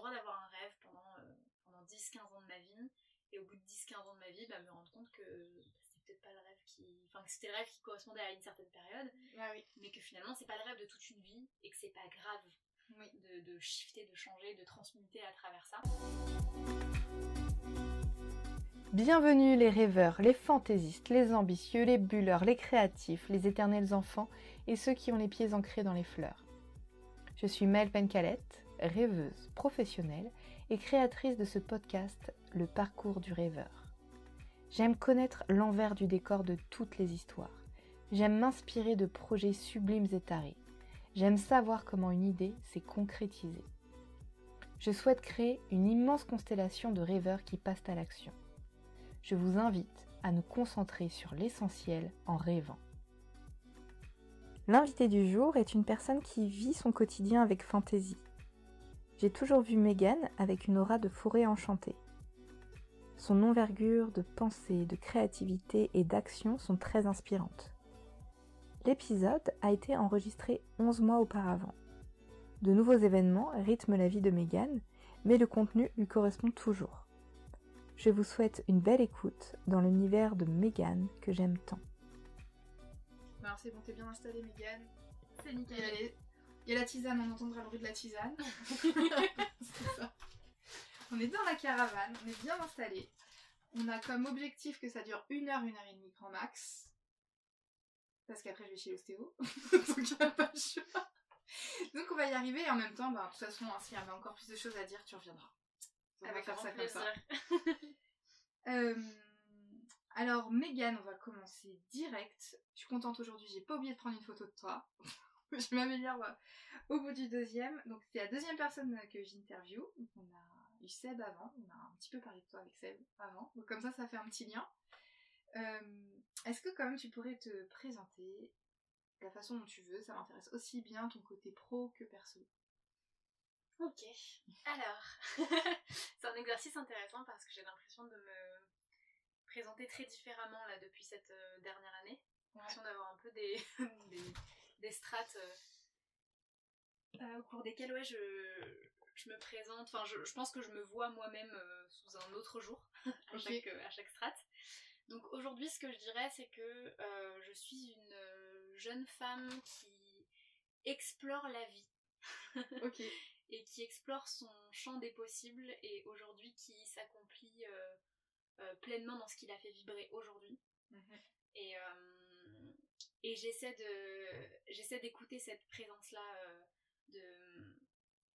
droit d'avoir un rêve pendant, pendant 10-15 ans de ma vie. Et au bout de 10-15 ans de ma vie, bah, me rendre compte que c'était peut-être pas le rêve qui. Enfin, que c'était le rêve qui correspondait à une certaine période. Ah oui. Mais que finalement, c'est pas le rêve de toute une vie et que c'est pas grave Oui. de, de shifter, de changer, de transmuter à travers ça. Bienvenue les rêveurs, les fantaisistes, les ambitieux, les bulleurs, les créatifs, les éternels enfants et ceux qui ont les pieds ancrés dans les fleurs. Je suis Mel Pencalette, rêveuse professionnelle et créatrice de ce podcast Le parcours du rêveur. J'aime connaître l'envers du décor de toutes les histoires. J'aime m'inspirer de projets sublimes et tarés. J'aime savoir comment une idée s'est concrétisée. Je souhaite créer une immense constellation de rêveurs qui passent à l'action. Je vous invite à nous concentrer sur l'essentiel en rêvant. L'invité du jour est une personne qui vit son quotidien avec fantaisie. J'ai toujours vu Megan avec une aura de forêt enchantée. Son envergure de pensée, de créativité et d'action sont très inspirantes. L'épisode a été enregistré 11 mois auparavant. De nouveaux événements rythment la vie de Megan, mais le contenu lui correspond toujours. Je vous souhaite une belle écoute dans l'univers de Megan que j'aime tant. Alors c'est bon, t'es bien installée. C'est nickel. Il y a la tisane, on entendra le bruit de la tisane. C'est ça. On est dans la caravane, on est bien installé. On a comme objectif que ça dure une heure, une heure et demie grand max. Parce qu'après je vais chez l'ostéo. Donc a pas le choix. Donc on va y arriver et en même temps, bah, de toute façon, hein, s'il y avait encore plus de choses à dire, tu reviendras. On va Avec faire ça comme ça. Euh, alors, Megan, on va commencer direct. Je suis contente aujourd'hui, j'ai pas oublié de prendre une photo de toi. je m'améliore euh, au bout du deuxième. Donc, c'est la deuxième personne euh, que j'interview. Donc, On a eu Seb avant, on a un petit peu parlé de toi avec Seb avant. Donc, comme ça, ça fait un petit lien. Euh, Est-ce que, quand même, tu pourrais te présenter de la façon dont tu veux? Ça m'intéresse aussi bien ton côté pro que perso. Ok. Alors, c'est un exercice intéressant parce que j'ai l'impression de me présenter très différemment là depuis cette dernière année. J'ai l'impression d'avoir un peu des, des, des strates euh, euh, au cours desquelles ouais, je, je me présente. Enfin, je, je pense que je me vois moi-même euh, sous un autre jour à, chaque, à chaque strate. Donc aujourd'hui, ce que je dirais, c'est que euh, je suis une jeune femme qui explore la vie et qui explore son champ des possibles et aujourd'hui qui s'accomplit euh, euh, pleinement dans ce qu'il a fait vibrer aujourd'hui. Mhm. Et, et j'essaie de j'essaie d'écouter cette présence-là euh, de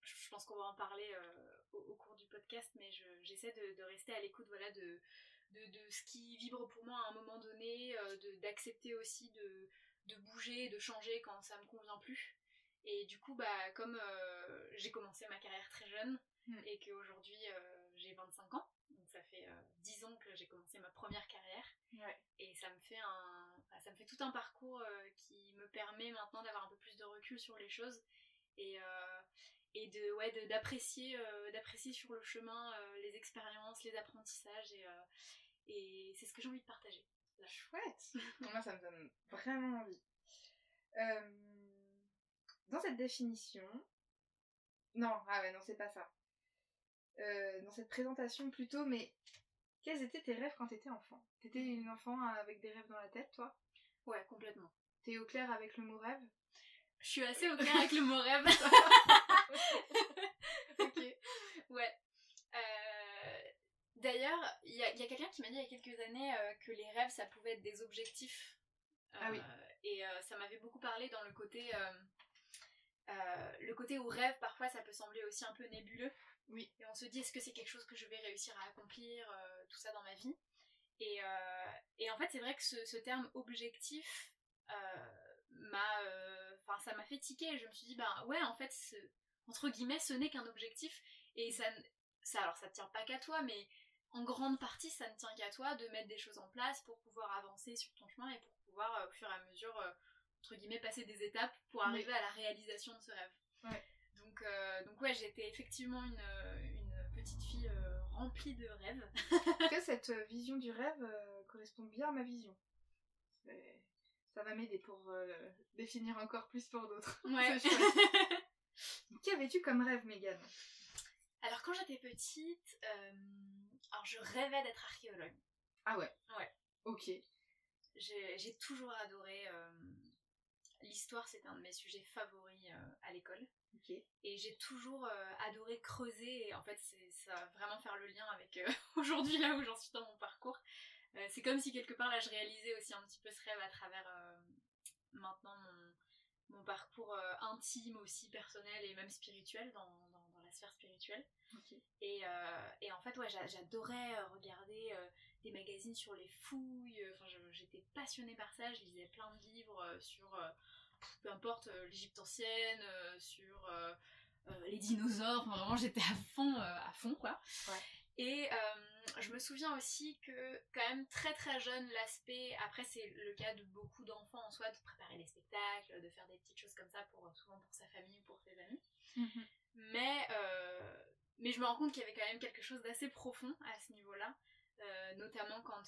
je pense qu'on va en parler euh, au, au cours du podcast, mais je- j'essaie de, de rester à l'écoute voilà, de, de, de ce qui vibre pour moi à un moment donné, euh, de- d'accepter aussi de, de bouger, de changer quand ça me convient plus. Et du coup, bah, comme euh, j'ai commencé ma carrière très jeune Mm. et qu'aujourd'hui j'ai 25 ans, donc ça fait euh, 10 ans que j'ai commencé ma première carrière, Ouais. et ça me fait un ça me fait tout un parcours euh, qui me permet maintenant d'avoir un peu plus de recul sur les choses et euh, de ouais d'apprécier euh, d'apprécier sur le chemin les expériences les apprentissages et c'est ce que j'ai envie de partager. Chouette. Moi, ça me donne vraiment envie. Dans cette définition... Non, ah ouais, non, c'est pas ça. Dans cette présentation plutôt, mais quels étaient tes rêves quand t'étais enfant? T'étais une enfant avec des rêves dans la tête, toi? Ouais complètement T'es au clair avec le mot rêve? Je suis assez au clair avec le mot rêve Ok. Ouais. Euh, D'ailleurs, il y a, il y a quelqu'un qui m'a dit il y a quelques années euh, que les rêves, ça pouvait être des objectifs. Ah oui. Euh, Et euh, ça m'avait beaucoup parlé dans le côté... euh, euh, le côté où rêve, parfois, ça peut sembler aussi un peu nébuleux. Oui. Et on se dit, est-ce que c'est quelque chose que je vais réussir à accomplir, euh, tout ça dans ma vie? Et, euh, et en fait, c'est vrai que ce, ce terme objectif euh, m'a... euh, Enfin, ça m'a fait tiquer. Je me suis dit, ben ouais, en fait, ce- entre guillemets, ce n'est qu'un objectif. Et ça, ne- ça, alors ça tient pas qu'à toi, mais en grande partie, ça ne tient qu'à toi de mettre des choses en place pour pouvoir avancer sur ton chemin et pour pouvoir, au fur et à mesure, entre guillemets, passer des étapes pour Oui. arriver à la réalisation de ce rêve. Ouais. Donc, euh, donc ouais, j'étais effectivement une, une petite fille euh, remplie de rêves. En tout cas, cette euh, vision du rêve euh, correspond bien à ma vision. Ça va m'aider pour euh, définir encore plus pour d'autres. Ouais. Qu'avais-tu comme rêve, Megan? Alors j'étais petite, alors je rêvais d'être archéologue. Ah ouais? Ouais. Ok. J'ai toujours adoré l'histoire, c'était un de mes sujets favoris à l'école. Et j'ai toujours adoré creuser et en fait ça va vraiment faire le lien avec aujourd'hui là où j'en suis dans mon parcours. c'est comme si quelque part là je réalisais aussi un petit peu ce rêve à travers maintenant mon, mon parcours intime aussi personnel et même spirituel dans, la sphère spirituelle. Et, et, en fait ouais j'adorais regarder des magazines sur les fouilles, enfin j'étais passionnée par ça, je lisais plein de livres sur peu importe, euh, l'Égypte ancienne, euh, sur euh, les dinosaures, vraiment j'étais à fond, à fond quoi. Et je me souviens aussi que quand même très très jeune l'aspect, après c'est le cas de beaucoup d'enfants en soi, de préparer des spectacles, de faire des petites choses comme ça pour souvent pour sa famille ou pour ses amis. Mhm. Mais, mais je me rends compte qu'il y avait quand même quelque chose d'assez profond à ce niveau-là, notamment quand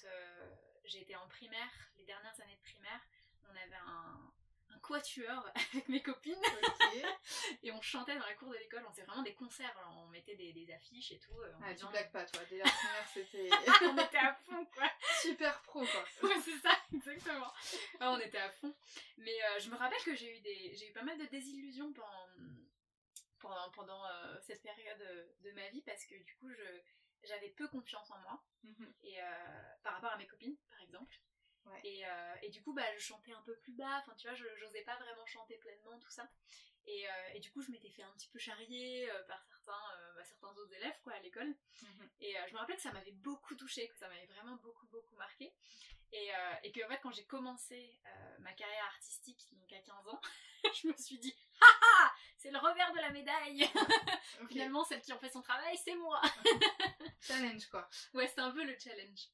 j'étais en primaire, les dernières années de primaire, on avait un, un quatuor avec mes copines. et on chantait dans la cour de l'école. On faisait vraiment des concerts. on mettait des, affiches et tout. Euh, ah, tu blagues pas, toi. Dès la première, c'était. on était à fond, quoi. Super pro, quoi. ouais, c'est ça, exactement. on était à fond. Mais euh, je me rappelle que j'ai eu, des... j'ai eu pas mal de désillusions pendant, pendant, pendant euh, cette période de ma vie parce que du coup, je j'avais peu confiance en moi mhm. et par rapport à mes copines par exemple euh, et, du coup, bah, je chantais un peu plus bas, enfin, tu vois, je n'osais pas vraiment chanter pleinement, tout ça. Et, euh, du coup, je m'étais fait un petit peu charrier euh, par certains, bah, certains autres élèves, quoi, à l'école. Mhm. Et je me rappelle que ça m'avait beaucoup touchée, que ça m'avait vraiment beaucoup, beaucoup marqué. Et, et que, en fait, quand j'ai commencé ma carrière artistique, donc à 15 ans, je me suis dit, haha, c'est le revers de la médaille. Finalement, celle qui en fait son travail, c'est moi. challenge, quoi. Ouais, c'est un peu le challenge.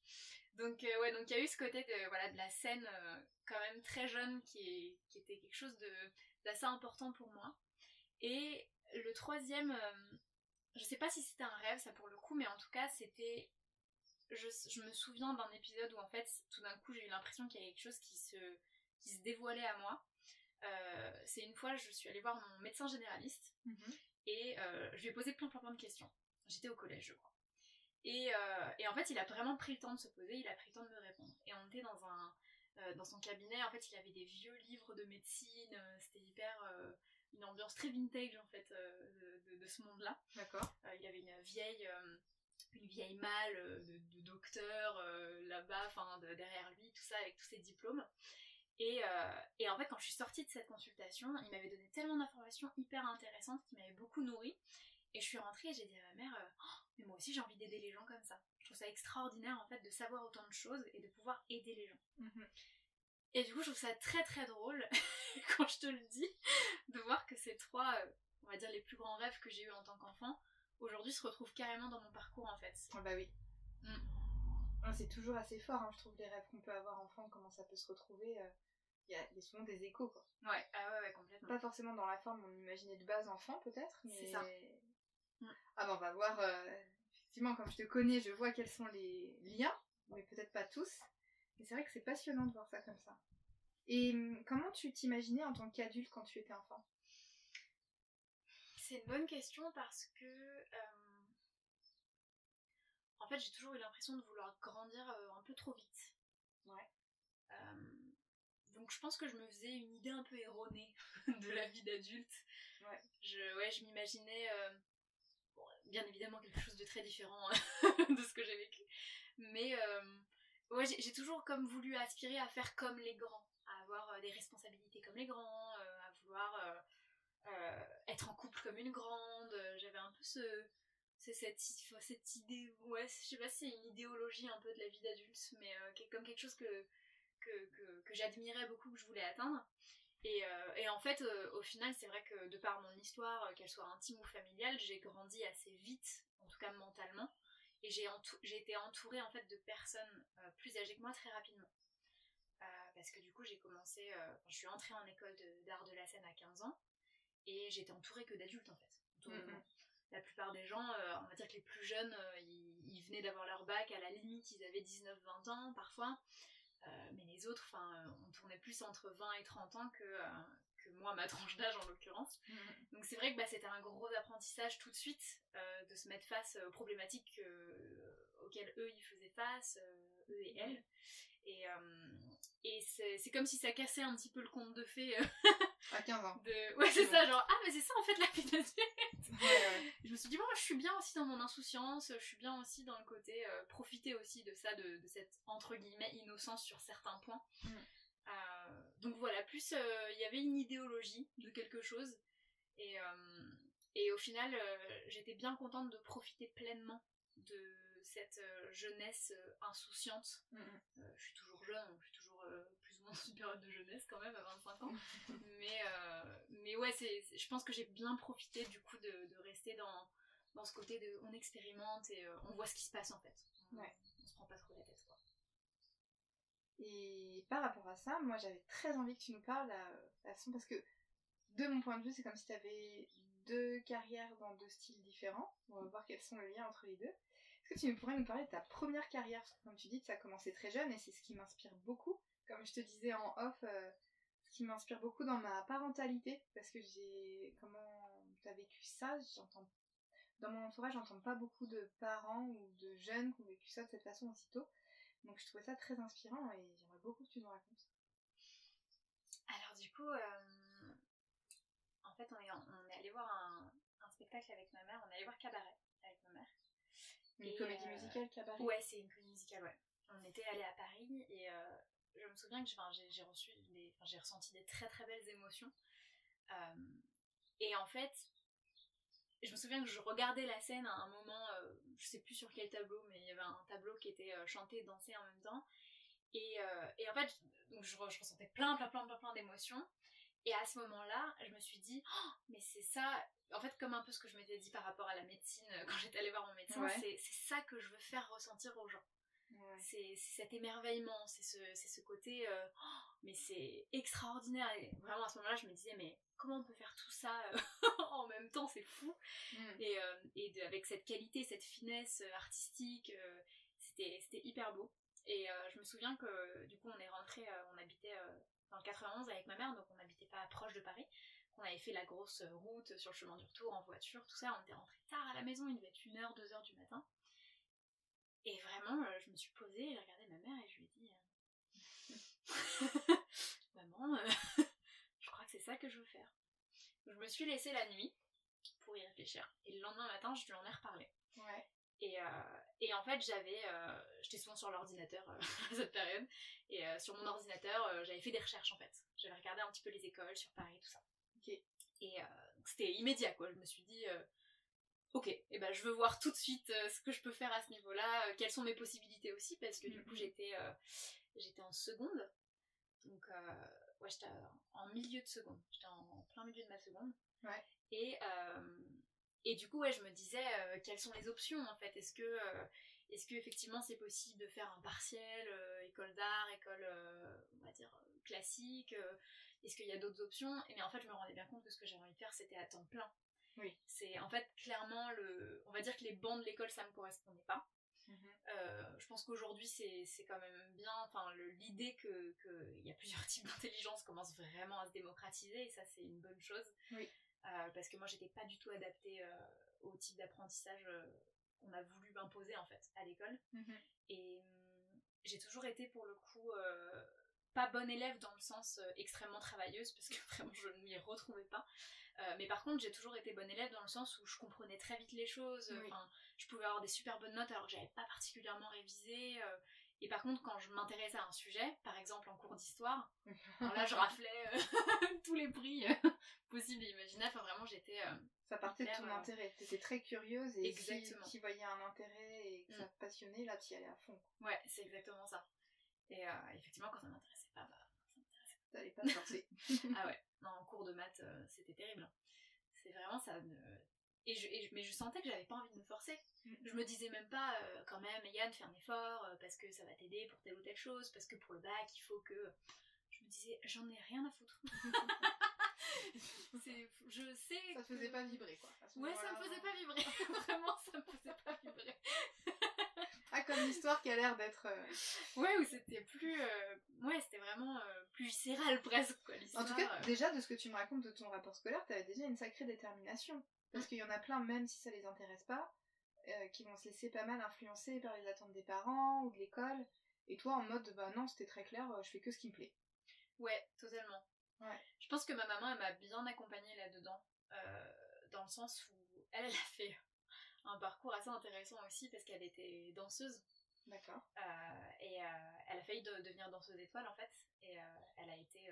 Donc euh, ouais, donc il y a eu ce côté de, voilà, de la scène euh, quand même très jeune qui, qui était quelque chose d'assez important pour moi. Et le troisième, euh, je sais pas si c'était un rêve ça pour le coup, mais en tout cas c'était... Je, je me souviens d'un épisode où en fait tout d'un coup j'ai eu l'impression qu'il y avait quelque chose qui se, qui se dévoilait à moi. C'est une fois je suis allée voir mon médecin généraliste mhm. et je lui ai posé plein plein plein de questions. J'étais au collège je crois. Euh, et, en fait, il a vraiment pris le temps de se poser, il a pris le temps de me répondre. Et on était dans un euh, dans son cabinet, en fait, il avait des vieux livres de médecine, euh, c'était hyper une ambiance très vintage en fait de, ce monde-là. D'accord. il avait une vieille une vieille malle de, docteur là-bas, enfin derrière lui, tout ça avec tous ses diplômes. Et, et, en fait, quand je suis sortie de cette consultation, il m'avait donné tellement d'informations hyper intéressantes qui m'avaient beaucoup nourrie. Et je suis rentrée et j'ai dit à ma mère, oh, mais moi aussi j'ai envie d'aider les gens comme ça. Je trouve ça extraordinaire en fait de savoir autant de choses et de pouvoir aider les gens. Mhm. Et du coup, je trouve ça très très drôle, quand je te le dis, de voir que ces trois, euh, on va dire les plus grands rêves que j'ai eu en tant qu'enfant, aujourd'hui se retrouvent carrément dans mon parcours en fait. Ah bah oui. Mm. Ah, c'est toujours assez fort, hein, je trouve, les rêves qu'on peut avoir enfant, comment ça peut se retrouver. Euh, il y, a, souvent des échos quoi. Ouais, ah ouais, ouais, complètement. Pas forcément dans la forme on imaginait de base enfant peut-être, mais. C'est ça. Ah ben on va voir, euh, effectivement, comme je te connais, je vois quels sont les liens, mais peut-être pas tous. Mais c'est vrai que c'est passionnant de voir ça comme ça. Et hum, comment tu t'imaginais en tant qu'adulte quand tu étais enfant? C'est une bonne question parce que. Euh, en fait, j'ai toujours eu l'impression de vouloir grandir euh, un peu trop vite. Ouais. donc je pense que je me faisais une idée un peu erronée de la vie d'adulte. Ouais. Je, ouais, je m'imaginais bien évidemment quelque chose de très différent de ce que j'ai vécu. Mais euh, ouais, j'ai toujours comme voulu aspirer à faire comme les grands, à avoir euh, des responsabilités comme les grands, euh, à vouloir être en couple comme une grande. J'avais un peu ce, cette, cette idée, ouais, je sais pas si c'est une idéologie un peu de la vie d'adulte, mais comme quelque chose que, que, que, que j'admirais beaucoup, que je voulais atteindre. Euh, et, en fait, euh, au final, c'est vrai que de par mon histoire, euh, qu'elle soit intime ou familiale, j'ai grandi assez vite, en tout cas mentalement, et j'ai été entourée en fait de personnes plus âgées que moi très rapidement. parce que du coup, j'ai commencé, je suis entrée en école d'art de, la scène à 15 ans, et j'étais entourée que d'adultes en fait. La plupart des gens, on va dire que les plus jeunes, ils, venaient d'avoir leur bac, à la limite, ils avaient 19-20 ans parfois. Euh, mais les autres, enfin, on tournait plus entre 20 et 30 ans que, euh, que moi, ma tranche d'âge en l'occurrence. Mhm. Donc c'est vrai que bah, c'était un gros apprentissage tout de suite euh, de se mettre face aux problématiques euh, auxquelles eux ils faisaient face, euh, eux et elles. Et, euh, et c'est comme si ça cassait un petit peu le conte de fées. euh, À 15 ans. de... Ouais, c'est ça, genre, ah, mais c'est ça en fait la vie de. Ouais, ouais. Je me suis dit, bon, je suis bien aussi dans mon insouciance, je suis bien aussi dans le côté euh, profiter aussi de ça, de, de cette entre guillemets innocence sur certains points. Mm. Euh, donc voilà, plus euh, il y avait une idéologie de quelque chose. Et, et au final, j'étais bien contente de profiter pleinement de cette jeunesse insouciante. Mhm. Euh, je suis toujours jeune, je suis toujours plus ou moins une période de jeunesse quand même à 25 ans. mais, euh, mais ouais, c'est, je pense que j'ai bien profité du coup de, de rester dans, dans ce côté de on expérimente et euh, on voit ce qui se passe en fait. On, Ouais. on se prend pas trop la tête quoi. Et par rapport à ça, moi j'avais très envie que tu nous parles la façon parce que de mon point de vue, c'est comme si tu avais deux carrières dans deux styles différents. On va voir quels sont les liens entre les deux. Est-ce que tu pourrais nous parler de ta première carrière? Parce que comme tu dis, ça a commencé très jeune et c'est ce qui m'inspire beaucoup. Comme je te disais en off, euh, ce qui m'inspire beaucoup dans ma parentalité, parce que j'ai comment tu as vécu ça, j'entends dans mon entourage, j'entends pas beaucoup de parents ou de jeunes qui ont vécu ça de cette façon aussitôt. Donc je trouvais ça très inspirant et j'aimerais beaucoup que tu nous racontes. Alors du coup, euh, en fait on est, on est allé voir un, un spectacle avec ma mère, on est allé voir Cabaret avec ma mère. Une Et, comédie euh, musicale cabaret? Ouais, c'est une comédie musicale, ouais. On était allé à Paris et euh, je me souviens que j'ai, reçu des, j'ai ressenti des très très belles émotions. Euh, et en fait, je me souviens que je regardais la scène à un moment, euh, je sais plus sur quel tableau, mais il y avait un tableau qui était euh, chanté et dansé en même temps. Et, euh, et en fait, donc je, re- je ressentais plein, plein, plein, plein, plein d'émotions. Et à ce moment-là, je me suis dit, Oh, mais c'est ça, en fait, comme un peu ce que je m'étais dit par rapport à la médecine quand j'étais allée voir mon médecin, Ouais. c'est ça que je veux faire ressentir aux gens. Ouais. C'est, cet émerveillement, c'est ce, ce côté, euh, Oh, mais c'est extraordinaire. Et vraiment à ce moment-là, je me disais, mais comment on peut faire tout ça euh, en même temps, c'est fou. Mm. Et, euh, et de- avec cette qualité, cette finesse artistique, euh, c'était, hyper beau. Et je me souviens que du coup, on est rentré, on habitait dans le 91 avec ma mère, donc on n'habitait pas proche de Paris. On avait fait la grosse route sur le chemin du retour en voiture, tout ça. On était rentré tard à la maison, il devait être 1h, 2h du matin. Et vraiment, euh, je me suis posée, j'ai regardé ma mère et je lui ai dit euh, Maman, euh, je crois que c'est ça que je veux faire. Donc, je me suis laissée la nuit pour y réfléchir. Et le lendemain matin, je lui en ai reparlé. Ouais. Et, euh, et en fait, j'avais. euh, J'étais souvent sur l'ordinateur euh, à cette période. Et sur mon ordinateur, j'avais fait des recherches en fait. J'avais regardé un petit peu les écoles sur Paris, tout ça. Ok. Et c'était immédiat quoi. Je me suis dit. Ok, et ben je veux voir tout de suite euh, ce que je peux faire à ce niveau-là, euh, quelles sont mes possibilités aussi, parce que du coup Mhm. j'étais euh, j'étais en seconde, donc ouais j'étais en milieu de seconde, j'étais en plein milieu de ma seconde. Ouais. Et et du coup ouais je me disais quelles sont les options en fait, est-ce que est-ce que effectivement c'est possible de faire un partiel école d'art, école on va dire classique, est-ce qu'il y a d'autres options? Et mais en fait je me rendais bien compte que ce que j'avais envie de faire c'était à temps plein. Oui. C'est en fait clairement le. On va dire que les bancs de l'école ça me correspondait pas. Mhm. Euh, je pense qu'aujourd'hui c'est quand même bien. Enfin l'idée que qu'il y a plusieurs types d'intelligence commence vraiment à se démocratiser et ça c'est une bonne chose. Oui. Euh, parce que moi j'étais pas du tout adaptée euh, au type d'apprentissage qu'on a voulu m'imposer en fait à l'école. Mhm. Et hum, j'ai toujours été pour le coup pas bonne élève dans le sens euh, extrêmement travailleuse parce que vraiment je ne m'y retrouvais pas. Euh, mais par contre j'ai toujours été bonne élève dans le sens où je comprenais très vite les choses. Oui. Je pouvais avoir des super bonnes notes alors que j'avais pas particulièrement révisé. euh, et par contre quand je m'intéressais à un sujet, par exemple en cours d'histoire, là je raflais tous les prix possibles et imaginables. Enfin vraiment j'étais Ça partait de Hyper, ton euh, intérêt. T'étais très curieuse et Exactement. si tu voyais un intérêt et que ça Mm. te passionnait, là tu y allais à fond. ouais c'est exactement ça. Et effectivement quand ça m'intéressait pas, bah ça m'intéressait T'allais pas forcer. Ah ouais, non, en cours de maths, euh, c'était terrible. C'est vraiment ça. Et je, et je- mais je sentais que j'avais pas envie de me forcer. Je me disais même pas, euh, quand même, Yann, fais un effort, euh, parce que ça va t'aider pour telle ou telle chose, parce que pour le bac, il faut que. Je me disais, j'en ai rien à foutre. Je sais. Ça te que- faisait pas vibrer quoi. Ouais, ça me faisait pas vibrer. Vraiment, ça me faisait pas vibrer. Comme l'histoire qui a l'air d'être. euh, Ouais, où c'était plus. euh, Ouais, c'était vraiment euh, plus viscérale presque. Quoi, En l'histoire, tout cas, déjà, de ce que tu me racontes de ton rapport scolaire, t'avais déjà une sacrée détermination. Parce qu'il y en a plein, même si ça les intéresse pas, qui vont se laisser pas mal influencer par les attentes des parents ou de l'école. Et toi, en mode, bah non, c'était très clair, je fais que ce qui me plaît. Ouais, totalement. Ouais. Je pense que ma maman, elle m'a bien accompagnée là-dedans, dans le sens où elle, elle a fait un parcours assez intéressant aussi parce qu'elle était danseuse D'accord. euh, et euh, elle a failli de- devenir danseuse étoile en fait et euh, elle a été,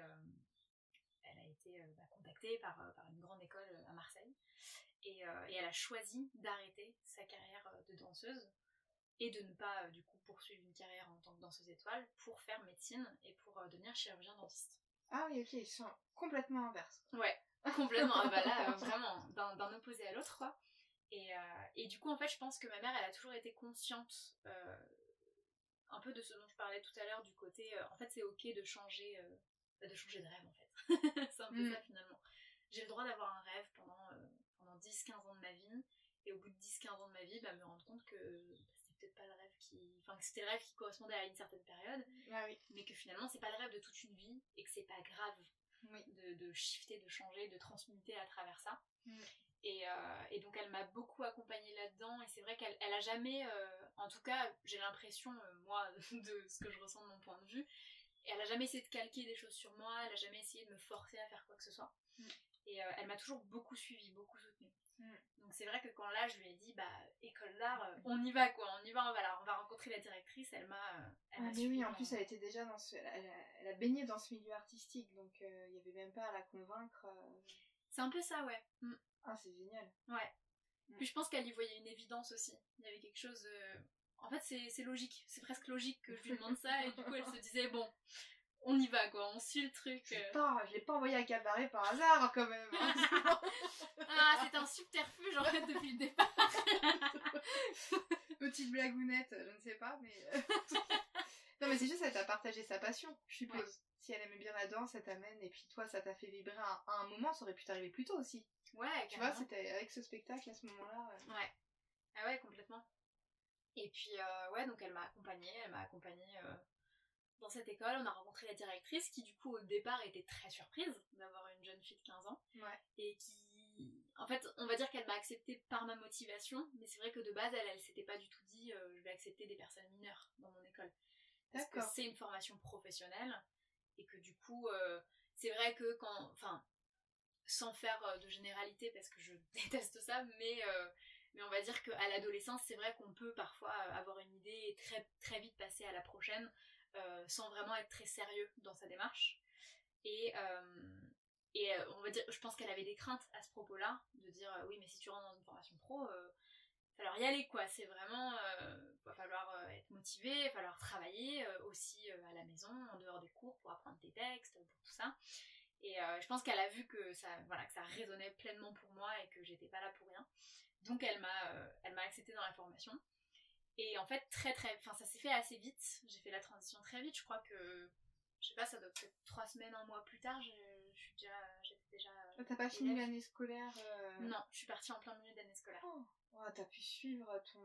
elle a été bah, contactée par, par une grande école à Marseille et, et elle a choisi d'arrêter sa carrière de danseuse et de ne pas du coup poursuivre une carrière en tant que danseuse étoile pour faire médecine et pour devenir chirurgien dentiste. Ah oui, ok, ils sont complètement inverses. Ouais, complètement. Ah bah là, vraiment, d'un opposé à l'autre, quoi. Et, euh, et du coup, en fait, je pense que ma mère, elle a toujours été consciente euh, un peu de ce dont je parlais tout à l'heure, du côté, euh, en fait, c'est ok de changer, de changer de rêve, en fait. c'est un peu Mm. ça, finalement. J'ai le droit d'avoir un rêve pendant, pendant 10-15 ans de ma vie, et au bout de 10-15 ans de ma vie, bah, me rendre compte que bah, c'était peut-être pas le rêve qui... Enfin, que c'était le rêve qui correspondait à une certaine période, Ah oui. mais que finalement, c'est pas le rêve de toute une vie, et que c'est pas grave Oui. de, de shifter, de changer, de transmuter à travers ça. Mm. Et, euh, et donc elle m'a beaucoup accompagnée là-dedans et c'est vrai qu'elle elle a jamais, euh, en tout cas j'ai l'impression, euh, moi, de ce que je ressens de mon point de vue, elle a jamais essayé de calquer des choses sur moi, elle a jamais essayé de me forcer à faire quoi que ce soit. Mm. Et elle m'a toujours beaucoup suivie, beaucoup soutenue. Mm. Donc c'est vrai que quand là je lui ai dit, bah école d'art, euh, on y va quoi, on y va, on va, la- on va rencontrer la directrice, elle m'a... elle Ah, m'a mais oui, en plus, elle était déjà dans ce. Elle a, elle a- elle a baigné dans ce milieu artistique, donc il y avait même pas à la convaincre. C'est un peu ça, ouais. Mm. Ah, c'est génial. Ouais. Mm. Puis je pense qu'elle y voyait une évidence aussi. Il y avait quelque chose. euh, En fait, c'est logique. C'est presque logique que je lui demande ça. Et du coup, elle se disait bon, on y va quoi, on suit le truc. Euh. pas, je l'ai pas envoyé à cabaret par hasard, quand même. hein. Ah, c'est un subterfuge en fait depuis le départ. Petite blagounette, je ne sais pas, mais. euh, non, mais c'est juste, elle t'a partagé sa passion, je suppose. Ouais. Si elle aimait bien la danse, elle t'amène, et puis toi, ça t'a fait vibrer à un moment, ça aurait pu t'arriver plus tôt aussi. Ouais, Tu vois, c'était avec ce spectacle à ce moment-là. Ouais. Ah ouais, complètement. Et puis, euh, ouais, donc elle m'a accompagnée, elle m'a accompagnée euh, dans cette école. On a rencontré la directrice qui, du coup, au départ était très surprise d'avoir une jeune fille de 15 ans. Ouais. Et qui. En fait, on va dire qu'elle m'a acceptée par ma motivation, mais c'est vrai que de base, elle, elle s'était pas du tout dit euh, je vais accepter des personnes mineures dans mon école. Parce que c'est une formation professionnelle et que du coup, c'est vrai que quand. Enfin, sans faire euh, de généralité parce que je déteste ça, mais, euh, mais on va dire qu'à l'adolescence, c'est vrai qu'on peut parfois euh, avoir une idée et très, très vite passer à la prochaine sans vraiment être très sérieux dans sa démarche. Et, et on va dire, je pense qu'elle avait des craintes à ce propos-là, de dire oui, mais si tu rentres dans une formation pro, il va falloir y aller quoi. C'est vraiment, euh, va falloir être motivé, il va falloir travailler aussi à la maison, en dehors des cours pour apprendre tes textes, pour tout ça. Et euh, je pense qu'elle a vu que ça, voilà, que ça résonnait pleinement pour moi et que j'étais pas là pour rien. Donc elle m'a, euh, elle m'a acceptée dans la formation. Et en fait, très très, enfin ça s'est fait assez vite. J'ai fait la transition très vite. Je crois que, je sais pas, ça doit être trois semaines, un mois plus tard. Je, je suis déjà, j'étais déjà. euh, T'as pas fini l'année scolaire euh, Non, je suis partie en plein milieu d'année scolaire. Oh, oh, t'as pu suivre ton.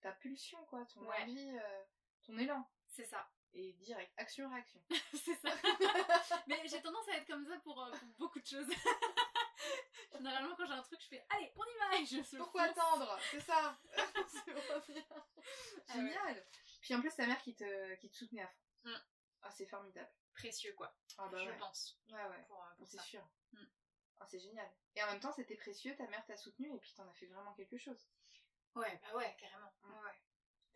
ta pulsion, quoi, ton Ouais. envie, ton élan. C'est ça. Et direct, action-réaction. c'est ça. Mais j'ai tendance à être comme ça pour, euh, pour beaucoup de choses. Généralement, quand j'ai un truc, je fais allez, on y va et je Pourquoi fonce. attendre? C'est ça C'est. Ah Génial Puis en plus, ta mère qui te, qui te soutenait à fond. Mm. Ah, c'est formidable. Précieux, quoi. Ah bah je ouais. pense. Ouais, ouais. Pour, euh, pour C'est sûr. Mm. Ah, c'est génial. Et en même temps, c'était précieux, ta mère t'a soutenu et puis t'en as fait vraiment quelque chose. Ouais, bah ouais, carrément. Ouais.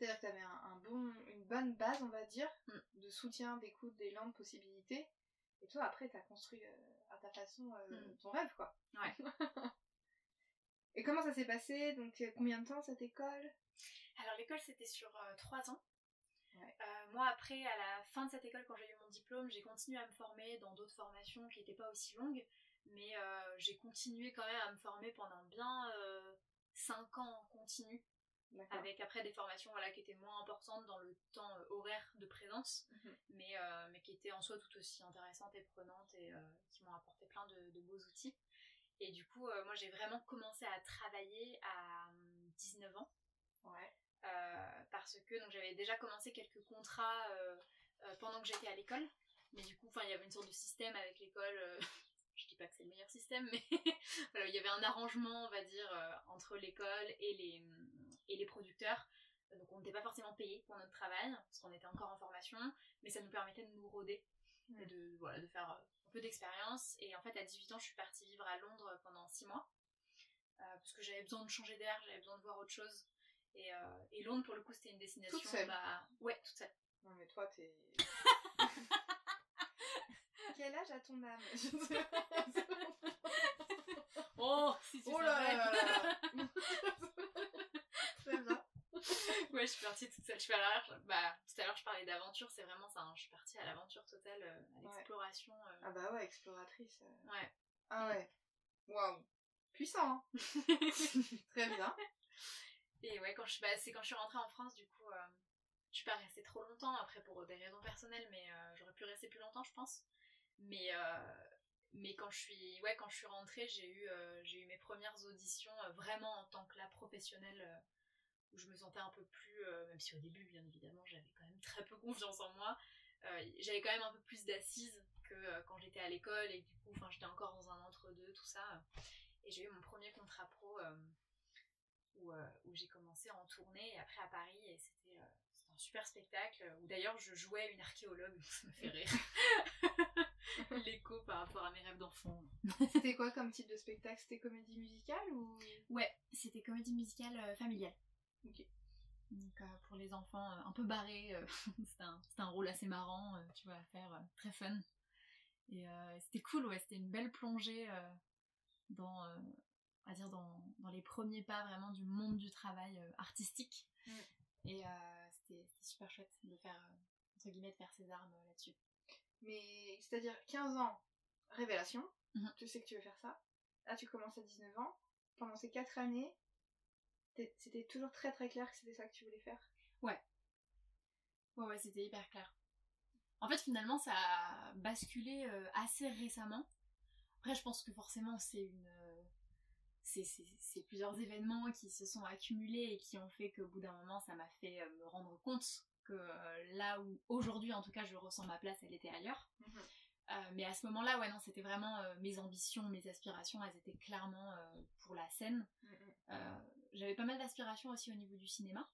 C'est-à-dire que t'avais un, un bon, une bonne base, on va dire, Mm. de soutien, d'écoute, d'élan, de possibilités. Et toi, après, t'as construit euh, à ta façon euh, Mm. ton rêve, quoi. Ouais. Et comment ça s'est passé? Donc, euh, combien de temps cette école? Alors l'école c'était sur trois ans. Ouais. Euh, moi après, à la fin de cette école, quand j'ai eu mon diplôme, j'ai continué à me former dans d'autres formations qui n'étaient pas aussi longues, mais euh, j'ai continué quand même à me former pendant bien euh, cinq ans en continu. Avec après des formations voilà, qui étaient moins importantes dans le temps euh, horaire de présence, Mhm. mais, euh, mais qui étaient en soi tout aussi intéressantes et prenantes et euh, qui m'ont apporté plein de, de beaux outils. Et du coup, moi j'ai vraiment commencé à travailler à hum, 19 ans. Ouais. Euh, parce que donc j'avais déjà commencé quelques contrats pendant que j'étais à l'école Mais du coup, il y avait une sorte de système avec l'école. je dis pas que c'est le meilleur système, mais voilà, il y avait un arrangement, on va dire, entre l'école et les, et les producteurs. Donc on n'était pas forcément payé pour notre travail, parce qu'on était encore en formation, mais ça nous permettait de nous roder, et de, voilà, de faire euh, un peu d'expérience. Et en fait, à 18 ans, je suis partie vivre à Londres pendant 6 mois, euh, parce que j'avais besoin de changer d'air, j'avais besoin de voir autre chose. Et, euh, et Londres, pour le coup, c'était une destination. Toute seule bah, ouais, toute seule. Non, mais toi, t'es. Quel âge a ton âme? Je sais pas. Oh, si tu Oh là savais. là là là. Très bien. Ouais, je suis partie toute seule. Je suis à l'arrière. Bah, tout à l'heure, je parlais d'aventure, c'est vraiment ça. hein. Je suis partie à l'aventure totale, euh, à l'exploration. euh. Ah bah ouais, exploratrice. euh. Ouais. Ah ouais. Waouh. Puissant, hein Très bien. Et ouais, quand je, bah, c'est quand je suis rentrée en France, du coup, je suis pas restée trop longtemps, après pour des raisons personnelles, mais j'aurais pu rester plus longtemps, je pense. Mais, mais quand je suis, ouais, quand je suis rentrée, j'ai eu, j'ai eu mes premières auditions vraiment en tant que là professionnelle, où je me sentais un peu plus, euh, même si au début, bien évidemment, j'avais quand même très peu confiance en moi, euh, j'avais quand même un peu plus d'assises que euh, quand j'étais à l'école, et du coup, enfin, j'étais encore dans un entre-deux, tout ça. Et j'ai eu mon premier contrat pro. où, où j'ai commencé en tournée et après à Paris et c'était un super spectacle où d'ailleurs je jouais une archéologue donc ça me fait rire l'écho par rapport à mes rêves d'enfant C'était quoi comme type de spectacle? C'était comédie musicale ou? Ouais c'était comédie musicale familiale Ok. donc euh, pour les enfants euh, un peu barrés euh, c'était un, rôle assez marrant euh, tu vois à faire très fun et c'était cool ouais c'était une belle plongée dans on va dire dans, dans les premiers pas vraiment du monde du travail artistique Mm. et c'était super chouette de faire entre guillemets de faire ses armes là-dessus Mais c'est-à-dire 15 ans, révélation, Mhm. tu sais que tu veux faire ça. Là, tu commences à 19 ans. Pendant ces 4 années, c'était toujours très très clair que c'était ça que tu voulais faire. Ouais, ouais, c'était hyper clair. En fait, finalement, ça a basculé euh, assez récemment. Après, je pense que forcément, c'est une. euh, c'est- plusieurs événements qui se sont accumulés et qui ont fait qu'au bout d'un moment, ça m'a fait euh, me rendre compte que là où aujourd'hui, en tout cas, je ressens ma place, elle était ailleurs. Euh, mais à ce moment-là, ouais, non, c'était vraiment mes ambitions, mes aspirations, elles étaient clairement pour la scène. Euh, J'avais pas mal d'aspirations aussi au niveau du cinéma.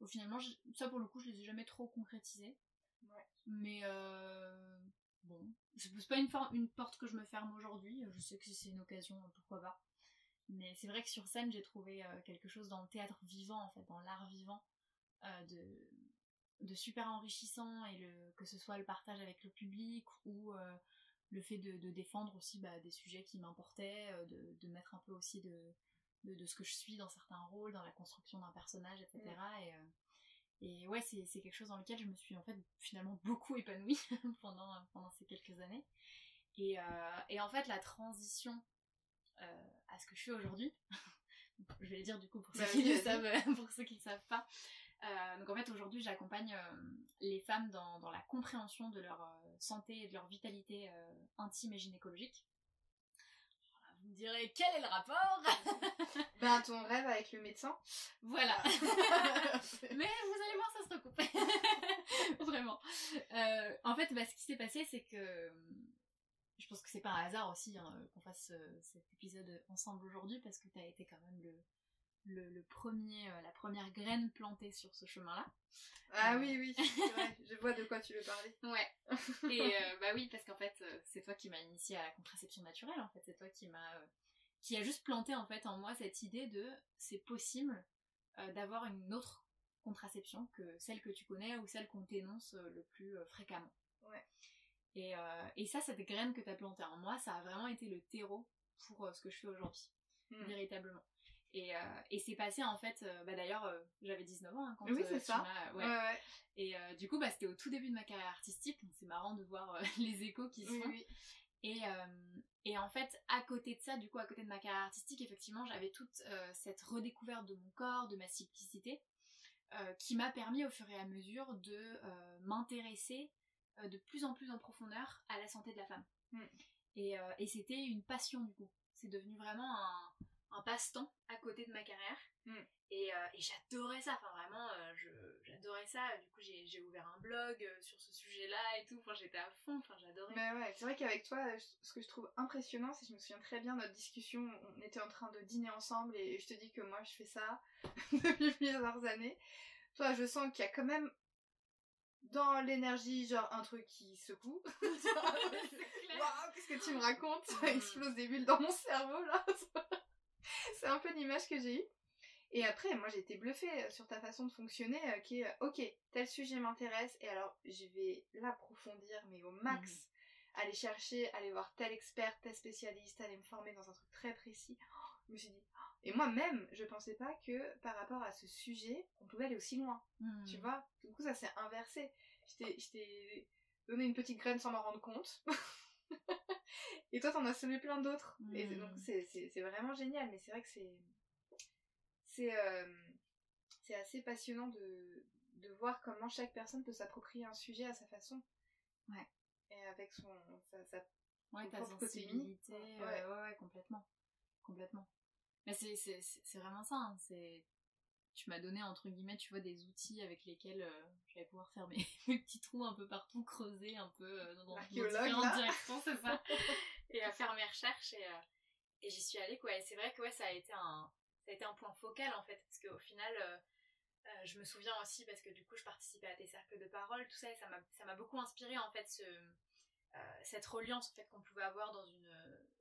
Au finalement, je- ça pour le coup, je les ai jamais trop concrétisées. Ouais. Mais euh, bon, c'est pas une, porte que je me ferme aujourd'hui. Je sais que si c'est une occasion, pourquoi pas. Mais c'est vrai que sur scène, j'ai trouvé euh, quelque chose dans le théâtre vivant, en fait, dans l'art vivant, euh, de, de super enrichissant et le, que ce soit le partage avec le public ou euh, le fait de, de défendre aussi bah, des sujets qui m'importaient, euh, de, de mettre un peu aussi de, de, de ce que je suis dans certains rôles, dans la construction d'un personnage, etc. Et, euh, et ouais, c'est c'est quelque chose dans lequel je me suis en fait finalement beaucoup épanouie pendant, pendant ces quelques années. Et, euh, et en fait, la transition euh, à ce que je fais aujourd'hui, je vais le dire du coup pour ceux Bah, qui vas-y, le savent, pour ceux qui ne savent pas. Euh, donc en fait, aujourd'hui, j'accompagne les femmes dans, dans la compréhension de leur santé et de leur vitalité intime et gynécologique. Me direz quel est le rapport? Ben, ton rêve avec le médecin. Voilà. Mais vous allez voir, ça se recoupe. Vraiment. Euh, en fait, bah, ce qui s'est passé, c'est que je pense que c'est pas un hasard aussi hein, qu'on fasse euh, cet épisode ensemble aujourd'hui parce que tu as été quand même le, le, le premier, euh, la première graine plantée sur ce chemin-là. ah Euh. oui, oui, c'est vrai. Je vois de quoi tu veux parler. Ouais. Et euh, bah oui, parce qu'en fait, c'est toi qui m'as initié à la contraception naturelle. En fait, c'est toi qui m'a, qui a juste planté en fait en moi cette idée de c'est possible d'avoir une autre contraception que celle que tu connais ou celle qu'on t'énonce le plus fréquemment. Ouais. Et, euh, et ça, cette graine que tu as plantée en moi, ça a vraiment été le terreau pour euh, ce que je fais aujourd'hui, Hmm. véritablement. Et, euh, et c'est passé en fait, euh, bah d'ailleurs, euh, j'avais 19 ans hein, quand Oui, euh, c'est ça. ouais. Ouais, ouais. Et du coup, bah, c'était au tout début de ma carrière artistique, donc c'est marrant de voir les échos qui se Oui, font. oui. Et, et en fait, à côté de ça, du coup, à côté de ma carrière artistique, effectivement, j'avais toute cette redécouverte de mon corps, de ma cyclicité, qui m'a permis au fur et à mesure de m'intéresser de plus en plus en profondeur à la santé de la femme. Mm. Et, et c'était une passion, du coup. C'est devenu vraiment un, un passe-temps à côté de ma carrière. Mm. Et, euh, et j'adorais ça, enfin vraiment, j'adorais ça. Du coup, j'ai ouvert un blog sur ce sujet-là et tout. Enfin, j'étais à fond, enfin, j'adorais. Mais ouais, c'est vrai qu'avec toi, ce que je trouve impressionnant, c'est que je me souviens très bien de notre discussion. On était en train de dîner ensemble et je te dis que moi, je fais ça depuis plusieurs années. Toi, je sens qu'il y a quand même dans l'énergie, genre un truc qui secoue. Waouh, qu'est-ce que tu me racontes? Ça mm. explose des bulles dans mon cerveau là. C'est un peu l'image que j'ai eue. Et après, moi j'ai été bluffée euh, sur ta façon de fonctionner, euh, qui est euh, ok, tel sujet m'intéresse, et alors je vais l'approfondir, mais au max, mm. aller chercher, aller voir tel expert, tel spécialiste, aller me former dans un truc très précis. je me suis dit, oh. et moi-même, je pensais pas que par rapport à ce sujet, on pouvait aller aussi loin. Mm. Tu vois Du coup, ça s'est inversé. Je t'ai donné une petite graine sans m'en rendre compte. et toi, t'en as semé plein d'autres. Et donc, mm. c'est vraiment génial, mais c'est vrai que c'est euh, c'est assez passionnant de, de, voir comment chaque personne peut s'approprier un sujet à sa façon. Ouais. Et avec son, sa, sa ouais, ta sensibilité. Euh, ouais. ouais. ouais, complètement. Complètement. Mais c'est vraiment ça. Hein. C'est tu m'as donné entre guillemets tu vois des outils avec lesquels euh, je vais pouvoir faire mes, petits trous un peu partout creuser un peu dans, dans différentes directions c'est ça. Et à faire mes recherches et, et j'y suis allée quoi. Et c'est vrai que ouais ça a été un ça a été un point focal en fait, parce qu'au final, euh, euh, je me souviens aussi, parce que du coup je participais à des cercles de parole, tout ça, et ça m'a beaucoup inspiré en fait ce, euh, cette reliance en fait qu'on pouvait avoir dans une,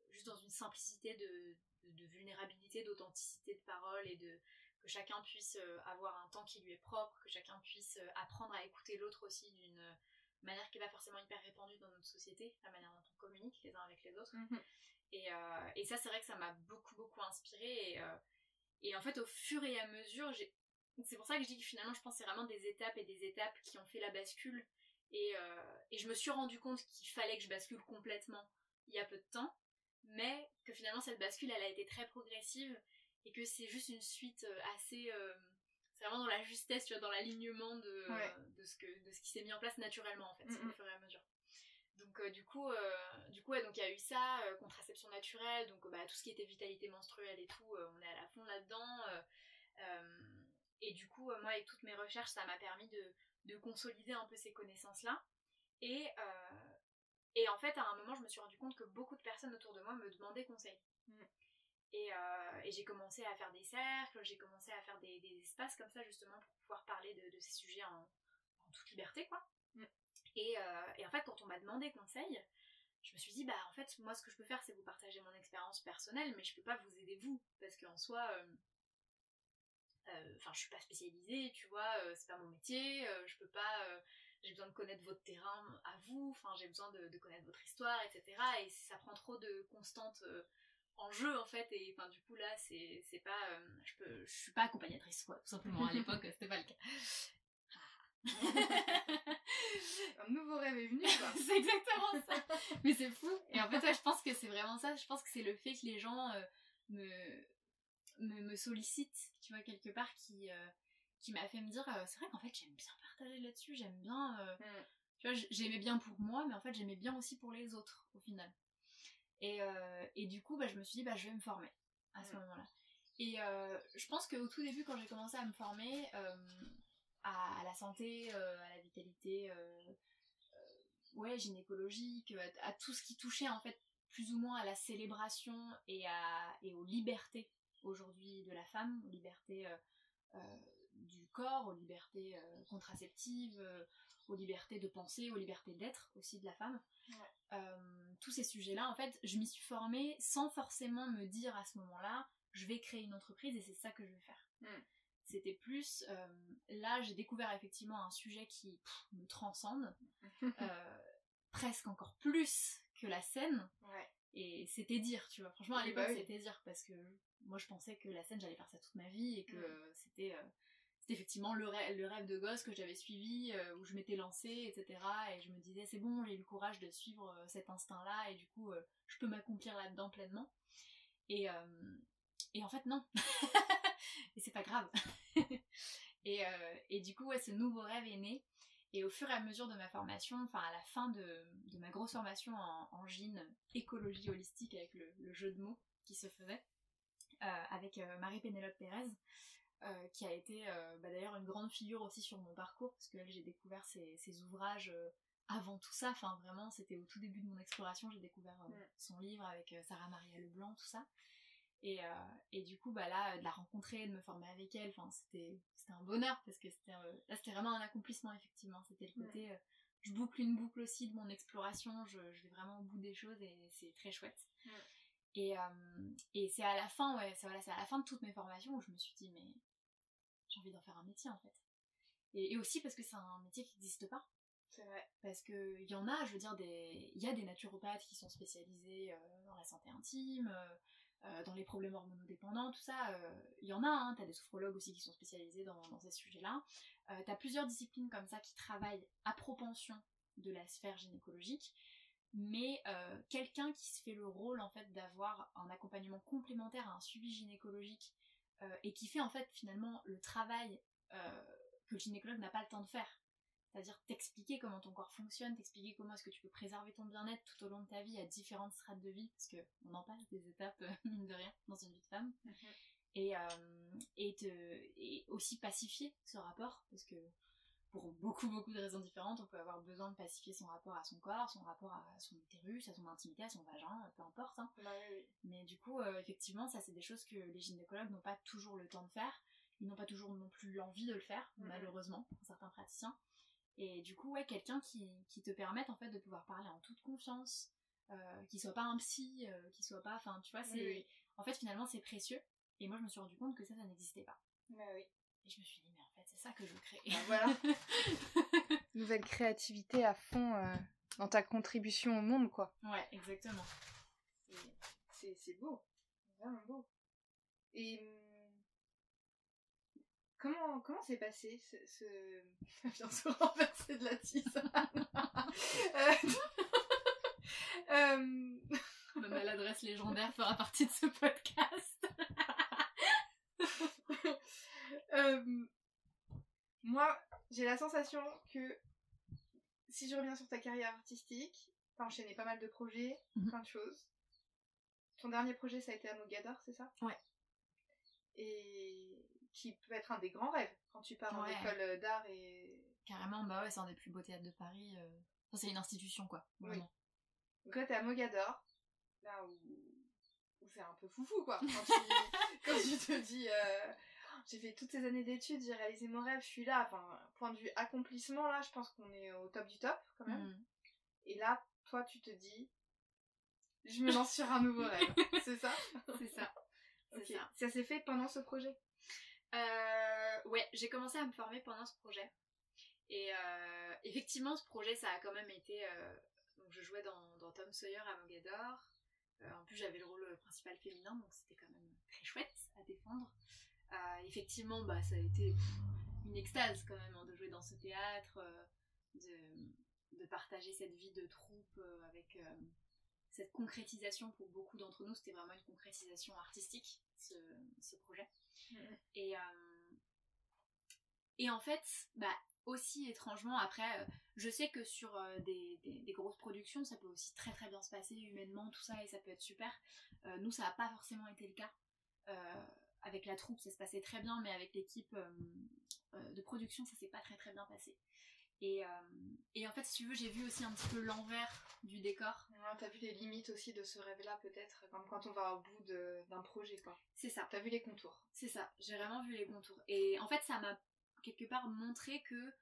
juste dans une simplicité de, de, vulnérabilité, d'authenticité de parole et de que chacun puisse avoir un temps qui lui est propre, que chacun puisse apprendre à écouter l'autre aussi d'une manière qui n'est pas forcément hyper répandue dans notre société, la manière dont on communique les uns avec les autres. Mhm. et, et, ça, c'est vrai que ça m'a beaucoup, beaucoup inspiré. Et, et en fait, au fur et à mesure, c'est pour ça que je dis que finalement, je pense que c'est vraiment des étapes et des étapes qui ont fait la bascule. Et, euh, et je me suis rendu compte qu'il fallait que je bascule complètement il y a peu de temps, mais que finalement, cette bascule, elle a été très progressive et que c'est juste une suite euh, assez. Euh, c'est vraiment dans la justesse, tu vois, dans l'alignement de, de, ce que, de ce qui s'est mis en place naturellement, en fait, au fur et à mesure. Donc du coup, du coup, donc il y a eu ça, contraception naturelle, donc bah, tout ce qui était vitalité menstruelle et tout, on est à la fond là-dedans. et du coup, moi avec toutes mes recherches, ça m'a permis de, de, consolider un peu ces connaissances-là. Et, et en fait, à un moment, je me suis rendu compte que beaucoup de personnes autour de moi me demandaient conseil. Mmh. Et, et j'ai commencé à faire des cercles, j'ai commencé à faire des, des, espaces comme ça justement pour pouvoir parler de, de ces sujets en, en, toute liberté, quoi. Mmh. Euh, et, en fait, quand on m'a demandé conseil, je me suis dit, bah en fait, moi ce que je peux faire, c'est vous partager mon expérience personnelle, mais je peux pas vous aider vous, parce qu'en soi, euh, euh, enfin, je suis pas spécialisée, tu vois, c'est pas mon métier, je peux pas, j'ai besoin de connaître votre terrain à vous, enfin, j'ai besoin de, connaître votre histoire, etc. Et ça prend trop de constantes en jeu en fait et enfin du coup là c'est pas je peux je suis pas accompagnatrice quoi tout simplement à l'époque c'était pas le cas un nouveau rêve est venu, c'est exactement ça. Mais c'est fou. Et en fait, je pense que c'est vraiment ça. Je pense que c'est le fait que les gens euh, me, me, sollicitent, tu vois, quelque part, qui, euh, qui m'a fait me dire euh, c'est vrai qu'en fait, j'aime bien partager là-dessus, j'aime bien. Mm. Tu vois, j'aimais bien pour moi, mais en fait, j'aimais bien aussi pour les autres, au final. Et, et du coup, bah, je me suis dit, bah, je vais me former à ce moment-là. Et je pense qu'au tout début, quand j'ai commencé à me former, à, la santé, euh, à la vitalité, euh, euh, ouais, gynécologique, à, tout ce qui touchait en fait plus ou moins à la célébration et, à, et aux libertés aujourd'hui de la femme, aux libertés du corps, aux libertés contraceptives, aux libertés de penser, aux libertés d'être aussi de la femme. tous ces sujets-là, en fait, je m'y suis formée sans forcément me dire à ce moment-là, je vais créer une entreprise et c'est ça que je vais faire. Hmm. C'était plus, euh, là j'ai découvert effectivement un sujet qui me transcende, euh, presque encore plus que la scène. Et c'était dire, tu vois. Franchement, à l'époque, bah c'était dire parce que moi je pensais que la scène, j'allais faire ça toute ma vie et que euh, c'était effectivement le, rêve, de gosse que j'avais suivi, où je m'étais lancée, etc. Et je me disais, c'est bon, j'ai eu le courage de suivre cet instinct-là, et du coup, je peux m'accomplir là-dedans pleinement. Et, et en fait, non. et c'est pas grave. et, euh, et, du coup, ce nouveau rêve est né. Et au fur et à mesure de ma formation, enfin à la fin de, de ma grosse formation en, en écologie holistique avec le, le, jeu de mots qui se faisait euh, avec euh, Marie-Pénélope Pérez, euh, qui a été euh, bah, d'ailleurs une grande figure aussi sur mon parcours, parce que j'ai découvert ses, ses ouvrages euh, avant tout ça, enfin vraiment c'était au tout début de mon exploration, j'ai découvert son livre avec Sarah Maria Leblanc, tout ça. Et, et du coup, bah là, de la rencontrer, de me former avec elle, enfin, c'était un bonheur parce que c'était là, c'était vraiment un accomplissement, effectivement. C'était le côté, je boucle une boucle aussi de mon exploration, je, je vais vraiment au bout des choses et c'est très chouette. Et, euh, et c'est à la fin, ouais, c'est voilà, c'est à la fin de toutes mes formations où je me suis dit, mais j'ai envie d'en faire un métier en fait. Et, et aussi parce que c'est un métier qui n'existe pas. C'est vrai. Parce qu'il y en a, je veux dire, des... il y a des naturopathes qui sont spécialisés euh, dans la santé intime, euh, euh, dans les problèmes hormonodépendants, tout ça. euh, Il y en a, hein, t'as des sophrologues aussi qui sont spécialisés dans, dans ces sujets-là. T'as plusieurs disciplines comme ça qui travaillent à propension de la sphère gynécologique. Mais quelqu'un qui se fait le rôle en fait d'avoir un accompagnement complémentaire à un suivi gynécologique euh, et qui fait en fait finalement le travail euh, que le gynécologue n'a pas le temps de faire. C'est-à-dire t'expliquer comment ton corps fonctionne, t'expliquer comment est-ce que tu peux préserver ton bien-être tout au long de ta vie à différentes strates de vie, parce que on en passe des étapes, mine de rien, dans une vie de femme. Et, euh, et, te, et aussi pacifier ce rapport, parce que pour beaucoup beaucoup de raisons différentes, on peut avoir besoin de pacifier son rapport à son corps, son rapport à son utérus, à son intimité, à son vagin, peu importe. hein. Bah oui, oui. Mais du coup, euh, effectivement, ça c'est des choses que les gynécologues n'ont pas toujours le temps de faire. Ils n'ont pas toujours non plus l'envie de le faire, malheureusement, pour certains praticiens. Et du coup, ouais, quelqu'un qui, qui te permette en fait de pouvoir parler en toute confiance, euh, qui soit pas un psy, euh, qui soit pas. Enfin, tu vois, c'est. Oui. En fait, finalement, c'est précieux. Et moi, je me suis rendu compte que ça, ça n'existait pas. Bah oui. Et je me suis dit, c'est ça que je veux créer. Bah voilà. Nouvelle créativité à fond euh, dans ta contribution au monde, quoi. ouais, exactement. Et- C'est c'est beau. Vraiment beau. Et hum, comment comment s'est passé ce, ce... Ça vient se renverser de la tisane. Euh, euh, Ma maladresse légendaire fera partie de ce podcast. euh, moi, j'ai la sensation que si je reviens sur ta carrière artistique, t'as enchaîné pas mal de projets, Mhm. plein de choses. Ton dernier projet, ça a été à Mogador, c'est ça? Ouais. Et qui peut être un des grands rêves quand tu pars en école d'art et. Carrément, bah ouais, c'est un des plus beaux théâtres de Paris. euh. Enfin, c'est une institution, quoi. Oui. Vraiment. Donc là, t'es à Mogador, là où, où c'est un peu foufou, quoi. Quand tu, quand tu te dis, euh, j'ai fait toutes ces années d'études, j'ai réalisé mon rêve, je suis là. Enfin, point de vue accomplissement, là, je pense qu'on est au top du top, quand même. Mhm. Et là, toi, tu te dis, je me lance sur un nouveau rêve. C'est ça? C'est ça. Ça. Ça s'est fait pendant ce projet? Euh, ouais, j'ai commencé à me former pendant ce projet. Et euh, effectivement, ce projet, ça a quand même été. euh, donc, je jouais dans, dans Tom Sawyer à Mogador. En plus, j'avais le rôle principal féminin, donc c'était quand même très chouette à défendre. Euh, effectivement, bah, ça a été une extase quand même hein, de jouer dans ce théâtre, euh, de, de partager cette vie de troupe euh, avec euh, cette concrétisation pour beaucoup d'entre nous. C'était vraiment une concrétisation artistique, ce, ce projet. Et, euh, et en fait, bah, aussi étrangement, après, je sais que sur des, des- des grosses productions, ça peut aussi très très bien se passer humainement, tout ça, et ça peut être super. Nous, ça n'a pas forcément été le cas. Euh, avec la troupe, ça se passait très bien, mais avec l'équipe euh, euh, de production, ça s'est pas très très bien passé. Et, euh, et en fait, si tu veux, j'ai vu aussi un petit peu l'envers du décor. Ouais, T'as vu les limites aussi de ce rêve-là, peut-être, comme quand on va au bout d'un projet, quoi. C'est ça. T'as vu les contours. C'est ça, j'ai vraiment vu les contours. Et en fait, ça m'a quelque part montré que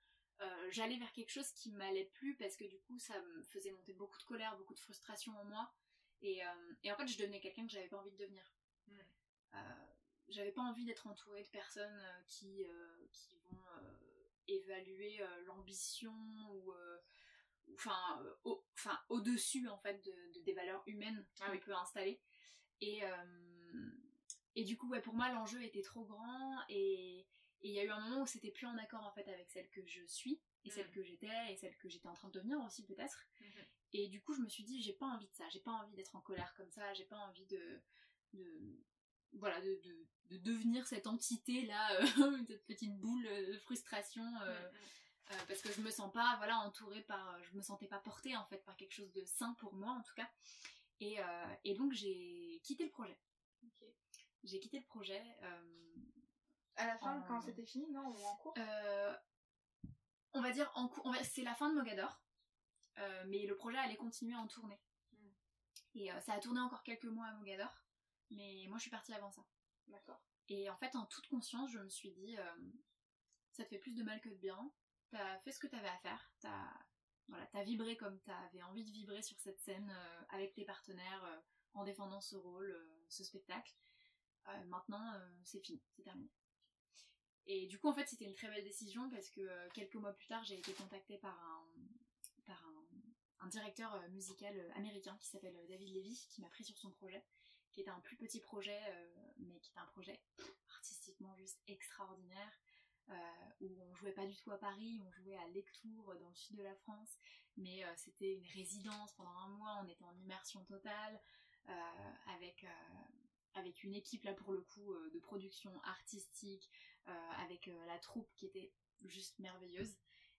euh, j'allais vers quelque chose qui m'allait plus parce que du coup, ça me faisait monter beaucoup de colère, beaucoup de frustration en moi. Et, euh, et en fait, je devenais quelqu'un que j'avais pas envie de devenir. Mm. J'avais pas envie d'être entourée de personnes euh, qui, euh, qui vont euh, évaluer euh, l'ambition ou. Enfin, au, enfin, au-dessus en fait de, de- des valeurs humaines Ah qu'on oui. peut installer. Et, et du coup, ouais, pour moi, l'enjeu était trop grand et il y a eu un moment où c'était plus en accord en fait avec celle que je suis et celle Mm. que j'étais et celle que j'étais en train de devenir aussi peut-être. Et du coup, je me suis dit, j'ai pas envie de ça, j'ai pas envie d'être en colère comme ça, j'ai pas envie de. de voilà, de, de, de devenir cette entité là, cette petite boule de frustration, euh, euh, parce que je me sens pas, voilà, entourée par. Je me sentais pas portée en fait par quelque chose de sain pour moi en tout cas. Et, euh, et donc j'ai quitté le projet. J'ai quitté le projet. euh, À la fin, En- quand c'était fini, non Ou en cours? Euh, on va dire en cours, va- c'est la fin de Mogador, euh, mais le projet allait continuer en tournée. Mm. Et euh, ça a tourné encore quelques mois à Mogador, mais moi je suis partie avant ça. D'accord. Et en fait, en toute conscience, je me suis dit, euh, ça te fait plus de mal que de bien. T'as fait ce que t'avais à faire. T'as voilà, t'as vibré comme t'avais envie de vibrer sur cette scène euh, avec tes partenaires euh, en défendant ce rôle, ce spectacle. Maintenant, c'est fini, c'est terminé. Et du coup, en fait, c'était une très belle décision parce que quelques mois plus tard, j'ai été contactée par un, par un, un directeur musical américain qui s'appelle David Levy, qui m'a pris sur son projet, qui était un plus petit projet, euh, mais qui était un projet artistiquement juste extraordinaire, euh, où on jouait pas du tout à Paris, on jouait à Lectoure dans le sud de la France, mais euh, c'était une résidence pendant un mois, on était en immersion totale, avec, avec une équipe là pour le coup de production artistique, avec la troupe qui était juste merveilleuse.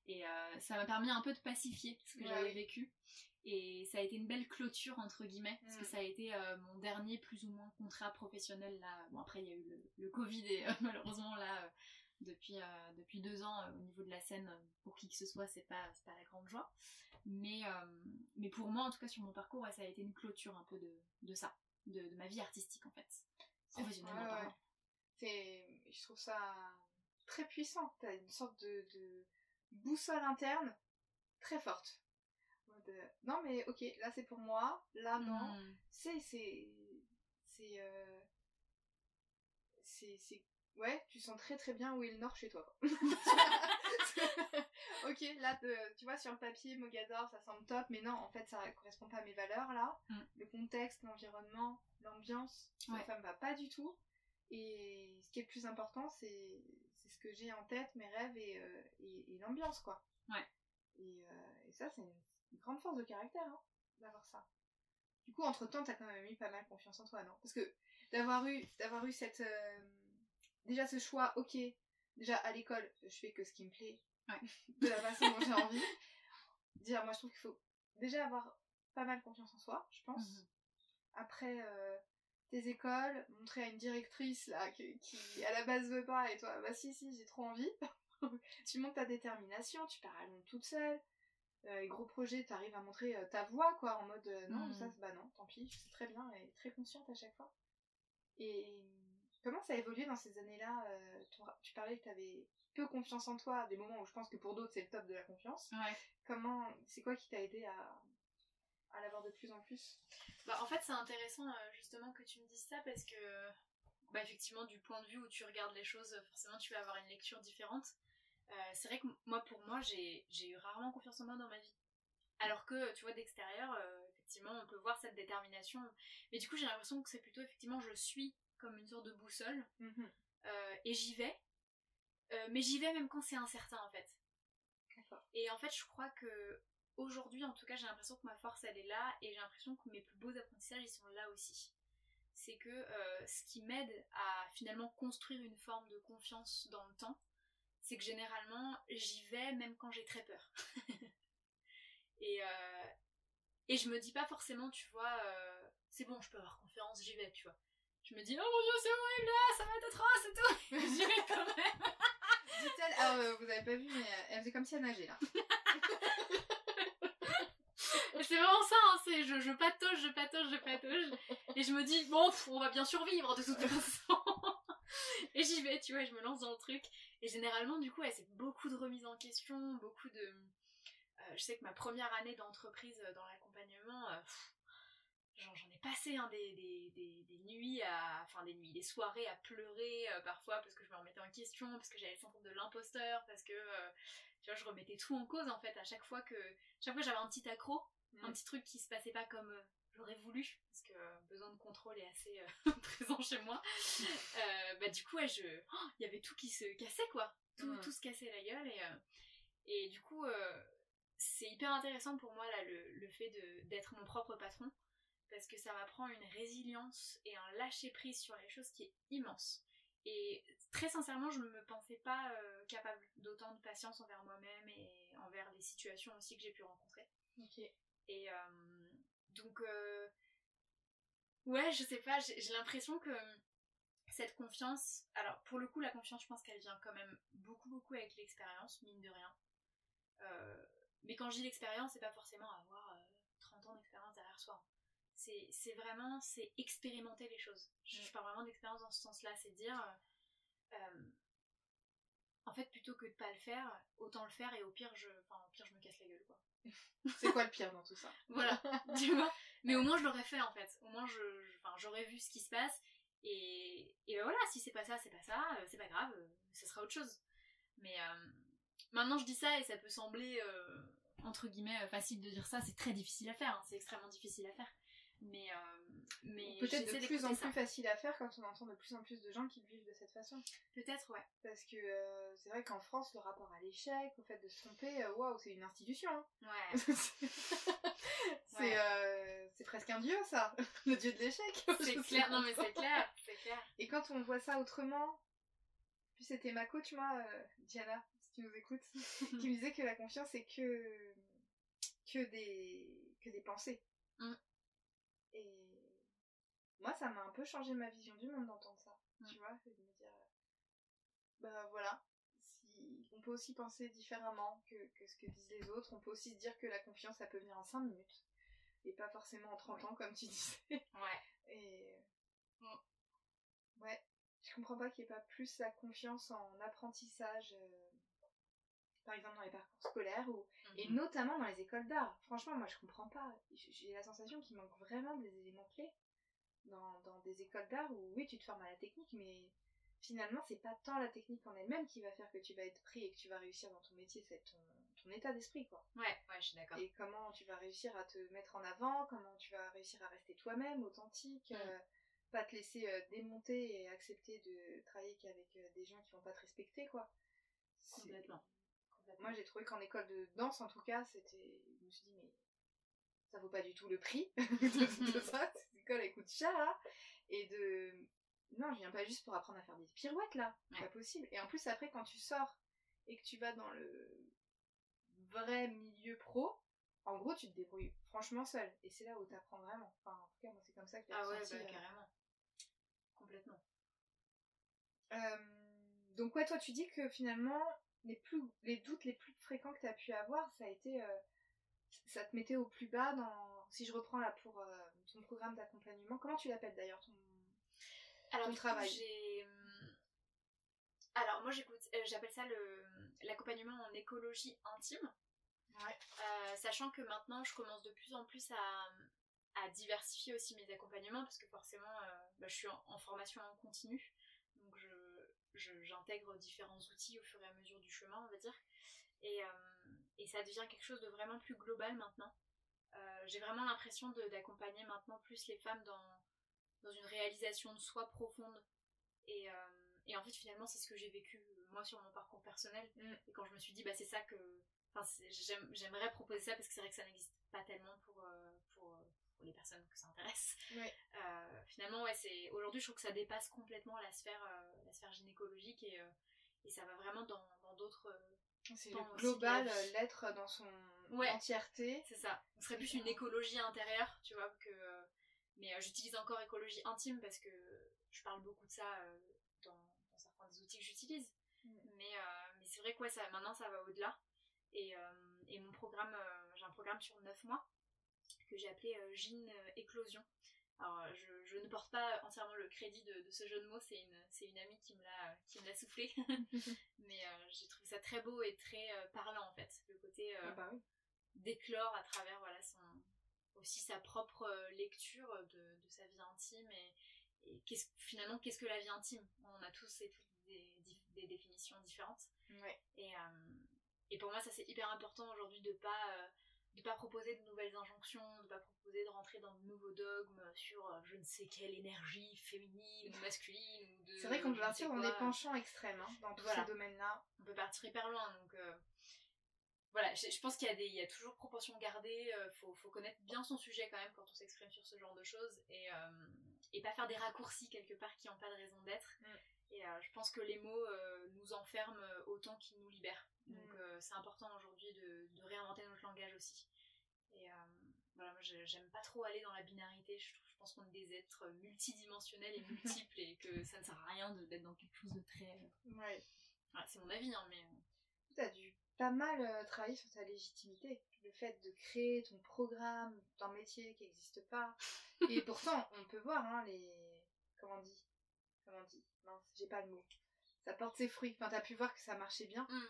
Et euh, ça m'a permis un peu de pacifier ce que Ouais, j'avais vécu. Et ça a été une belle clôture, entre guillemets, parce que Mm. ça a été euh, mon dernier plus ou moins contrat professionnel. Là. Bon, après, il y a eu le, le Covid et euh, malheureusement, là, depuis, depuis deux ans, au niveau de la scène, pour qui que ce soit, c'est pas, pas la grande joie. Mais, mais pour moi, en tout cas, sur mon parcours, ouais, ça a été une clôture un peu de, de ça, de, de ma vie artistique, en fait. Professionnellement Ouais, parlant. Je trouve ça très puissant. T'as une sorte de, de boussole interne très forte. Euh, non mais ok, là c'est pour moi, là non. Mm. C'est, c'est, c'est, euh, c'est, c'est, ouais, tu sens très très bien où est le nord chez toi. ok, là, tu vois, sur le papier, Mogador, ça semble top, mais non, en fait, ça correspond pas à mes valeurs là. Mm. Le contexte, l'environnement, l'ambiance, Ouais. ça me va pas du tout. Et ce qui est le plus important, c'est c'est ce que j'ai en tête, mes rêves et, euh, et, et l'ambiance, quoi. Ouais. Et, euh, et ça, c'est une, une grande force de caractère, hein, d'avoir ça. Du coup, entre-temps, t'as quand même eu pas mal confiance en toi, non? Parce que d'avoir eu, d'avoir eu cette... euh, déjà ce choix, ok, déjà à l'école, je fais que ce qui me plaît, Ouais. de la façon dont j'ai envie. Dire, moi, je trouve qu'il faut déjà avoir pas mal confiance en soi, je pense. Mhm. Après euh, tes écoles, montrer à une directrice là qui, qui, à la base veut pas et toi bah si si j'ai trop envie. tu montres ta détermination, tu pars à Londres toute seule. Euh, les gros projets, tu arrives à montrer euh, ta voix quoi en mode euh, non Mhm. ça bah non tant pis je sais très bien et très consciente à chaque fois. Et comment ça a évolué dans ces années-là tu, parlais que tu avais peu confiance en toi, des moments où je pense que pour d'autres c'est le top de la confiance. Ouais. Comment c'est quoi qui t'a aidé à, à l'avoir de plus en plus Bah, en fait, c'est intéressant euh, justement que tu me dises ça parce que, bah, effectivement, du point de vue où tu regardes les choses, euh, forcément, tu vas avoir une lecture différente. Euh, c'est vrai que moi, pour moi, j'ai eu rarement confiance en moi dans ma vie. Alors que, tu vois, d'extérieur, euh, effectivement, on peut voir cette détermination. Mais du coup, j'ai l'impression que c'est plutôt, effectivement, je suis comme une sorte de boussole euh, et j'y vais. Mais j'y vais même quand c'est incertain, en fait. Et en fait, je crois que aujourd'hui, en tout cas, j'ai l'impression que ma force, elle est là, et j'ai l'impression que mes plus beaux apprentissages, ils sont là aussi. C'est que euh, ce qui m'aide à finalement construire une forme de confiance dans le temps, c'est que généralement, j'y vais même quand j'ai très peur. et, euh, et je me dis pas forcément, tu vois, euh, c'est bon, je peux avoir confiance, j'y vais, tu vois. Je me dis, oh mon dieu, c'est horrible là, ça va être atroce et tout. J'y vais quand même. Dit-elle, ah, vous avez pas vu, mais elle faisait comme si elle nageait là. C'est vraiment ça, hein, c'est je, je patauge, je patauge, je patauge. Et je me dis, bon, on va bien survivre de toute façon. et j'y vais, tu vois, je me lance dans le truc. Et généralement, du coup, c'est beaucoup de remise en question, beaucoup de. euh, je sais que ma première année d'entreprise euh, dans l'accompagnement, euh, j'en ai passé hein, des, des, des, nuits à. Enfin, des nuits, des soirées à pleurer parfois parce que je me remettais en question, parce que j'avais le syndrome de l'imposteur, parce que. tu vois, je remettais tout en cause en fait à chaque fois que. Chaque fois j'avais un petit accro, un petit truc qui se passait pas comme euh, j'aurais voulu, parce que euh, besoin de contrôle est assez euh, présent chez moi. Euh, bah du coup, ouais, je, oh, il y avait tout qui se cassait quoi, tout, tout se cassait la gueule et et du coup, c'est hyper intéressant pour moi là le, le fait de d'être mon propre patron, parce que ça m'apprend une résilience et un lâcher prise sur les choses qui est immense. Et très sincèrement, je ne me pensais pas euh, capable d'autant de patience envers moi-même et envers les situations aussi que j'ai pu rencontrer. Ok. Et euh, donc, euh, ouais, je sais pas, j'ai l'impression que cette confiance, alors pour le coup, la confiance, je pense qu'elle vient quand même beaucoup, beaucoup avec l'expérience, mine de rien. Euh, mais quand je dis l'expérience, c'est pas forcément avoir 30 ans d'expérience derrière soi. C'est vraiment, c'est expérimenter les choses. Je, je parle vraiment d'expérience dans ce sens-là, c'est dire, en fait, plutôt que de pas le faire, autant le faire et au pire, je, enfin, au pire, je me casse la gueule, quoi. c'est quoi le pire dans tout ça? Voilà, tu vois. Mais au moins, je l'aurais fait, en fait. Au moins, je, j'aurais vu ce qui se passe. Et, et ben voilà, si c'est pas ça, c'est pas ça, euh, c'est pas grave, euh, ce sera autre chose. Mais euh, maintenant, je dis ça et ça peut sembler, entre guillemets, facile de dire ça. C'est très difficile à faire, hein. c'est extrêmement difficile à faire. Mais, euh, mais peut-être de plus en plus facile à faire quand on entend de plus en plus de gens qui vivent de cette façon. Peut-être, ouais. Parce que euh, c'est vrai qu'en France, le rapport à l'échec, au fait de se tromper, euh, waouh, c'est une institution. Hein. Ouais. c'est presque un dieu, ça, le dieu de l'échec. C'est clair, non mais c'est clair, c'est clair. Et quand on voit ça autrement, puis c'était ma coach, moi, Diana, si tu nous écoutes, qui me disait que la confiance c'est que que des que des pensées. Mm. Et moi, ça m'a un peu changé ma vision du monde d'entendre ça. Tu vois, c'est de me dire, bah voilà, si on peut aussi penser différemment que, ce que disent les autres. On peut aussi se dire que la confiance, ça peut venir en 5 minutes. Et pas forcément en 30 ans, comme tu disais. Ouais. Et. Ouais. Je comprends pas qu'il n'y ait pas plus la confiance en apprentissage. Euh, par exemple dans les parcours scolaires ou et mhm. notamment dans les écoles d'art. Franchement, moi je comprends pas. J'ai la sensation qu'il manque vraiment des éléments clés dans, dans des écoles d'art où oui, tu te formes à la technique, mais finalement, c'est pas tant la technique en elle-même qui va faire que tu vas être pris et que tu vas réussir dans ton métier, c'est ton, ton, état d'esprit, quoi. Ouais, ouais, je suis d'accord. Et comment tu vas réussir à te mettre en avant, comment tu vas réussir à rester toi-même, authentique, mm. euh, pas te laisser euh, démonter et accepter de travailler qu'avec euh, des gens qui vont pas te respecter, quoi. Complètement. Moi, j'ai trouvé qu'en école de danse, en tout cas, c'était. Je me suis dit, mais ça vaut pas du tout le prix de, ça. Cher, là. Et de. Non, je viens pas juste pour apprendre à faire des pirouettes, là. C'est pas possible. Et en plus, après, quand tu sors et que tu vas dans le vrai milieu pro, en gros, tu te débrouilles franchement seul. Et c'est là où tu apprends vraiment. Enfin, en tout cas, moi, c'est comme ça que j'ai Ah ouais, bah, euh, carrément. Complètement. Euh, donc, ouais, toi, tu dis que finalement, les, plus, les doutes les plus fréquents que tu as pu avoir, ça a été. Euh, ça te mettait au plus bas dans. Si je reprends là pour euh, ton programme d'accompagnement, comment tu l'appelles d'ailleurs ton, Alors, travail? hum, Alors, moi j'écoute, euh, j'appelle ça l'accompagnement en écologie intime. sachant que maintenant je commence de plus en plus à, à diversifier aussi mes accompagnements parce que forcément bah, je suis en, en, formation en continu donc je, j'intègre différents outils au fur et à mesure du chemin, on va dire. Et, euh, et ça devient quelque chose de vraiment plus global maintenant. Euh, j'ai vraiment l'impression d'accompagner maintenant plus les femmes dans, dans une réalisation de soi profonde. Et, euh, et en fait, finalement, c'est ce que j'ai vécu moi sur mon parcours personnel. Mm. Et quand je me suis dit, bah, c'est ça que. Enfin, j'aimerais proposer ça parce que c'est vrai que ça n'existe pas tellement pour, pour, les personnes que ça intéresse. Euh, finalement, ouais, c'est aujourd'hui, je trouve que ça dépasse complètement la sphère, euh, la sphère gynécologique et, euh, et ça va vraiment dans d'autres. c'est le global, l'être dans son entièreté. C'est ça. Ce serait plus une écologie intérieure, tu vois, que. mais j'utilise encore écologie intime parce que je parle beaucoup de ça dans, certains des outils que j'utilise. Mm. Mais, mais c'est vrai que ça, maintenant ça va au-delà. Et, et, mon programme, j'ai un programme sur 9 mois que j'ai appelé euh, Jean euh, Éclosion. Alors, euh, je, ne porte pas entièrement le crédit de, ce jeu de mots, c'est une, une amie qui me l'a soufflé. Mais j'ai trouvé ça très beau et très parlant en fait. Le côté ah bah d'éclore à travers voilà, son, aussi sa propre lecture de, de sa vie intime et, et finalement qu'est-ce que la vie intime? On a tous et toutes des, des définitions différentes. Et, et, pour moi, ça c'est hyper important aujourd'hui de pas de pas proposer de nouvelles injonctions, de pas proposer de rentrer dans de nouveaux dogmes sur euh, je ne sais quelle énergie féminine ou masculine. C'est vrai qu'on peut partir dans des penchants extrêmes hein, dans tous ces domaines-là. On peut partir hyper loin donc. Euh, voilà, je, pense qu'il y, a des, il y a toujours proportion gardée, euh, faut, faut, connaître bien son sujet quand même quand on s'exprime sur ce genre de choses et, et pas faire des raccourcis quelque part qui n'ont pas de raison d'être. Mm. Et je pense que les mots nous enferment autant qu'ils nous libèrent. Donc mm. c'est important aujourd'hui de, de, réinventer notre langage aussi. Et, voilà, moi j'aime pas trop aller dans la binarité. Je, je pense qu'on est des êtres multidimensionnels et multiples et que ça ne sert à rien d'être dans quelque chose de très. Ouais. c'est mon avis, hein, mais. T'as dû pas mal travailler sur ta légitimité. Le fait de créer ton programme d'un métier qui n'existe pas. et pourtant, on peut voir hein, les. Comment on dit Comment on dit Non, j'ai pas le mot. Ça porte ses fruits. Enfin, t'as pu voir que ça marchait bien. Mm.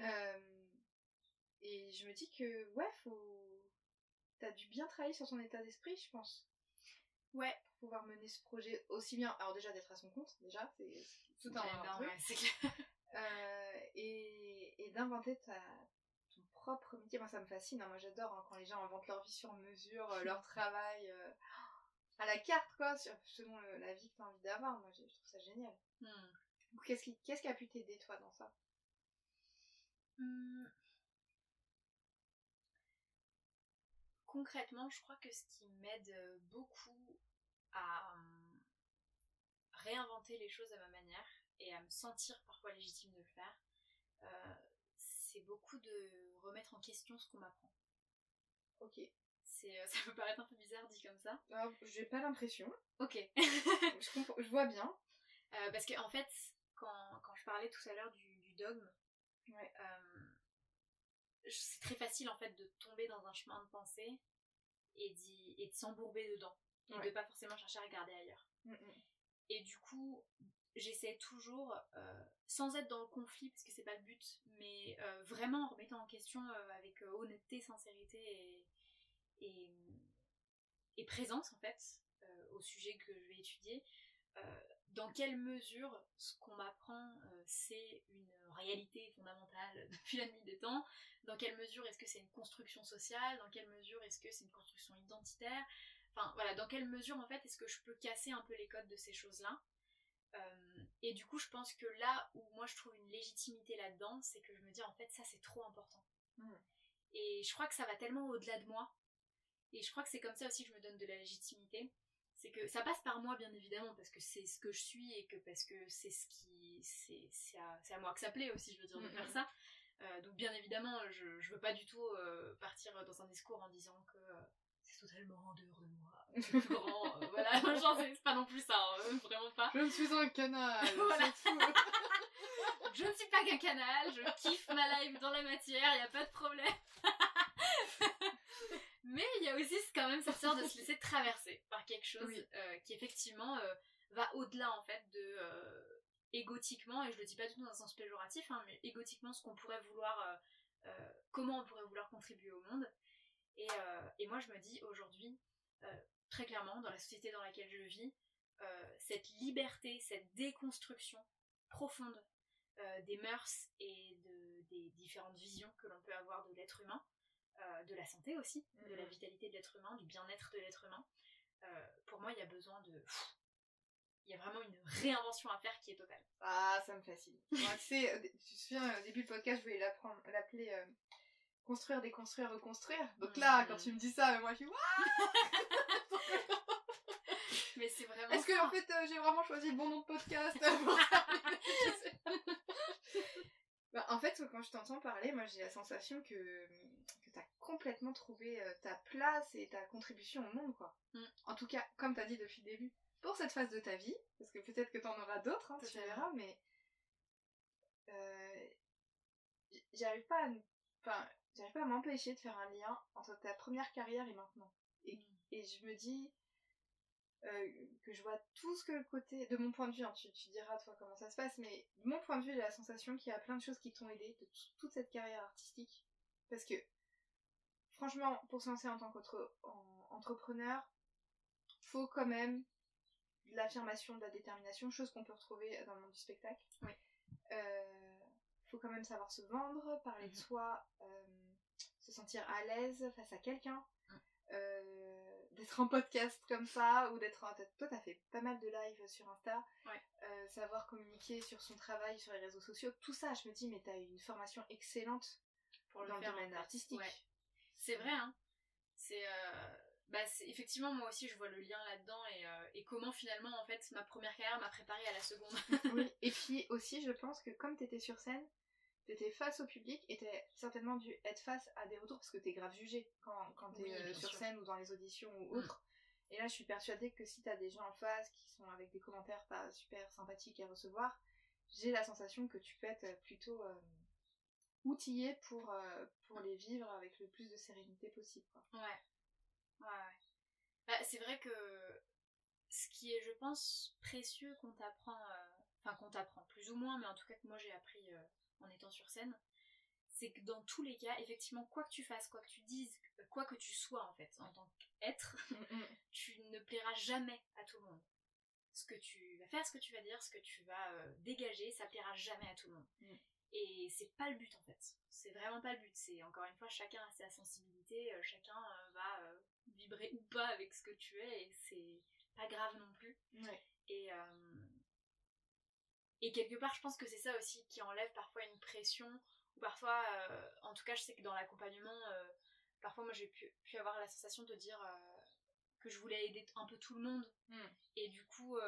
Euh, et je me dis que, ouais, faut. T'as dû bien travailler sur ton état d'esprit, je pense. Ouais. Pour pouvoir mener ce projet aussi bien. Alors, déjà, d'être à son compte, déjà, c'est tout un c'est clair. Euh, et d'inventer ta, ton propre métier. Moi, ça me fascine. Hein. Moi, j'adore hein, quand les gens inventent leur vie sur mesure, euh, leur travail à la carte, quoi, selon la vie que tu as envie d'avoir. Moi, je, trouve ça génial. Hmm. Qu'est-ce qui, qui a pu t'aider, toi, dans ça? Hmm. Concrètement, je crois que ce qui m'aide beaucoup à réinventer les choses à ma manière et à me sentir parfois légitime de le faire, euh, c'est beaucoup de remettre en question ce qu'on m'apprend. Ok. Euh, ça peut paraître un peu bizarre dit comme ça. Ah, j'ai pas l'impression. Ok. je, vois bien. Euh, parce que en fait, quand, quand, je parlais tout à l'heure du, du, dogme, ouais. Euh, c'est très facile en fait de tomber dans un chemin de pensée et, et de s'embourber dedans et de pas forcément chercher à regarder ailleurs. Mm, mm. Et du coup, j'essaie toujours, sans être dans le conflit parce que c'est pas le but, mais vraiment en remettant en question avec honnêteté, sincérité et, et, présence en fait euh, au sujet que je vais étudier, euh, dans quelle mesure ce qu'on m'apprend euh, c'est une réalité fondamentale depuis la nuit des temps, dans quelle mesure est-ce que c'est une construction sociale, dans quelle mesure est-ce que c'est une construction identitaire, enfin voilà, dans quelle mesure en fait est-ce que je peux casser un peu les codes de ces choses-là. Et du coup, je pense que là où moi je trouve une légitimité là-dedans, c'est que je me dis en fait ça c'est trop important. Mmh. Et je crois que ça va tellement au-delà de moi et je crois que c'est comme ça aussi que je me donne de la légitimité. C'est que ça passe par moi, bien évidemment, parce que c'est ce que je suis et que parce que c'est ce qui. C'est à, à, moi que ça plaît aussi, je veux dire, de faire ça. Euh, donc, bien évidemment, je, je veux pas du tout euh, partir dans un discours en disant que euh, c'est totalement en dehors de moi. Grand, voilà, genre, c'est pas non plus ça, hein, vraiment pas. Je suis un canal, voilà. je ne suis pas qu'un canal, je kiffe ma life dans la matière, y a pas de problème. Mais il y a aussi quand même cette sorte de se laisser traverser par quelque chose euh, qui effectivement euh, va au-delà en fait de euh, égotiquement, et je le dis pas du tout dans un sens péjoratif, hein, mais égotiquement ce qu'on pourrait vouloir, comment on pourrait vouloir contribuer au monde. Et, et moi je me dis aujourd'hui, très clairement, dans la société dans laquelle je vis, cette liberté, cette déconstruction profonde des mœurs et de, des différentes visions que l'on peut avoir de l'être humain, euh, de la santé aussi, de la mhm. vitalité de l'être humain, du bien-être de l'être humain. Euh, pour moi, il y a besoin de. Il y a vraiment une réinvention à faire qui est totale. Ah, ça me fascine. Moi, tu sais, tu te souviens, au début du podcast, je voulais l'appeler euh, Construire, déconstruire, reconstruire. Donc là, quand tu me dis ça, moi, je suis Mais c'est vraiment. Est-ce que, en fait, j'ai vraiment choisi le bon nom de podcast bah, en fait, quand je t'entends parler, moi j'ai la sensation que, que tu as complètement trouvé euh, ta place et ta contribution au monde, quoi. Mm. En tout cas, comme tu as dit depuis le début, pour cette phase de ta vie, parce que peut-être que tu en auras d'autres, hein, tu verras, mais euh, j'arrive pas à, enfin, j'arrive pas à m'empêcher de faire un lien entre ta première carrière et maintenant. Et, mm. et je me dis, euh, que je vois tout ce que le côté, de mon point de vue, hein, tu, diras toi comment ça se passe, mais de mon point de vue, j'ai la sensation qu'il y a plein de choses qui t'ont aidé de toute cette carrière artistique. Parce que, franchement, pour se lancer en tant qu'entrepreneur, faut quand même de l'affirmation, de la détermination, chose qu'on peut retrouver dans le monde du spectacle. Oui. Euh, faut quand même savoir se vendre, parler de mhm. soi, euh, se sentir à l'aise face à quelqu'un. Euh, d'être en podcast comme ça ou d'être toi t'as fait pas mal de live sur Insta. Euh, savoir communiquer sur son travail sur les réseaux sociaux tout ça je me dis mais t'as une formation excellente pour dans le, domaine artistique. c'est vrai hein. C'est bah effectivement moi aussi je vois le lien là-dedans et, et, comment finalement en fait ma première carrière m'a préparée à la seconde. Oui. Et puis aussi je pense que comme t'étais sur scène t'étais face au public et t'as certainement dû être face à des retours parce que t'es grave jugé quand, quand t'es Oui, euh, sur sûr. scène ou dans les auditions ou autres. Et là, je suis persuadée que si t'as des gens en face qui sont avec des commentaires pas super sympathiques à recevoir, j'ai la sensation que tu peux être plutôt euh, outillé pour, euh, pour les vivre avec le plus de sérénité possible. quoi. Ouais. Ouais, ouais. Bah, c'est vrai que ce qui est, je pense, précieux qu'on t'apprend, euh, enfin qu'on t'apprend plus ou moins, mais en tout cas que moi j'ai appris euh, en étant sur scène, c'est que dans tous les cas, effectivement, quoi que tu fasses, quoi que tu dises, quoi que tu sois en fait, en tant qu'être, tu ne plairas jamais à tout le monde. Ce que tu vas faire, ce que tu vas dire, ce que tu vas euh, dégager, ça plaira jamais à tout le monde. Mm. Et c'est pas le but en fait. C'est vraiment pas le but. C'est encore une fois, chacun a sa sensibilité, euh, chacun euh, va vibrer ou pas avec ce que tu es, et c'est pas grave non plus. Ouais. Et, euh, et quelque part, je pense que c'est ça aussi qui enlève parfois une pression, ou parfois, euh, en tout cas, je sais que dans l'accompagnement, euh, parfois moi j'ai pu, pu avoir la sensation de dire euh, que je voulais aider un peu tout le monde, Mm. et du coup,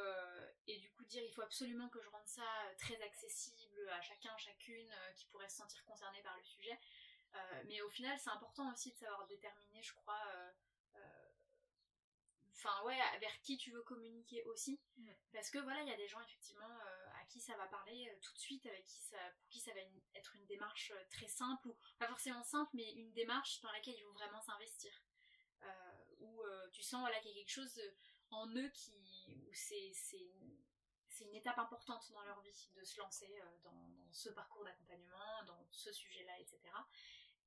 et du coup dire il faut absolument que je rende ça très accessible à chacun, chacune qui pourrait se sentir concerné par le sujet. Mais au final, c'est important aussi de savoir déterminer, je crois, enfin ouais, vers qui tu veux communiquer aussi. Mm. Parce que voilà, il y a des gens effectivement euh, à qui ça va parler euh, tout de suite, avec qui ça, pour qui ça va une- être une démarche euh, très simple, ou pas forcément simple, mais une démarche dans laquelle ils vont vraiment s'investir. Euh, où tu sens voilà, qu'il y a quelque chose en eux qui, où c'est, c'est, une, c'est une étape importante dans leur vie de se lancer dans, dans ce parcours d'accompagnement, dans ce sujet-là, etc.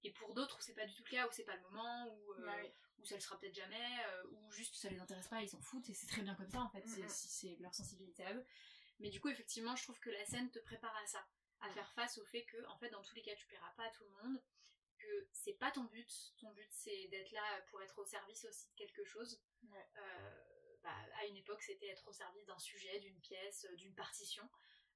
Et pour d'autres où c'est pas du tout le cas, où c'est pas le moment, où, euh, Ouais, oui. ou ça le sera peut-être jamais, ou juste ça les intéresse pas, ils s'en foutent, et c'est très bien comme ça en fait, c'est- Mhm. si c'est leur sensibilité à eux. Mais du coup, effectivement, je trouve que la scène te prépare à ça, à Mhm. faire face au fait que, en fait, dans tous les cas, tu plairas pas à tout le monde, que c'est pas ton but, ton but c'est d'être là pour être au service aussi de quelque chose. Ouais. Euh, bah, à une époque, c'était être au service d'un sujet, d'une pièce, euh, d'une partition.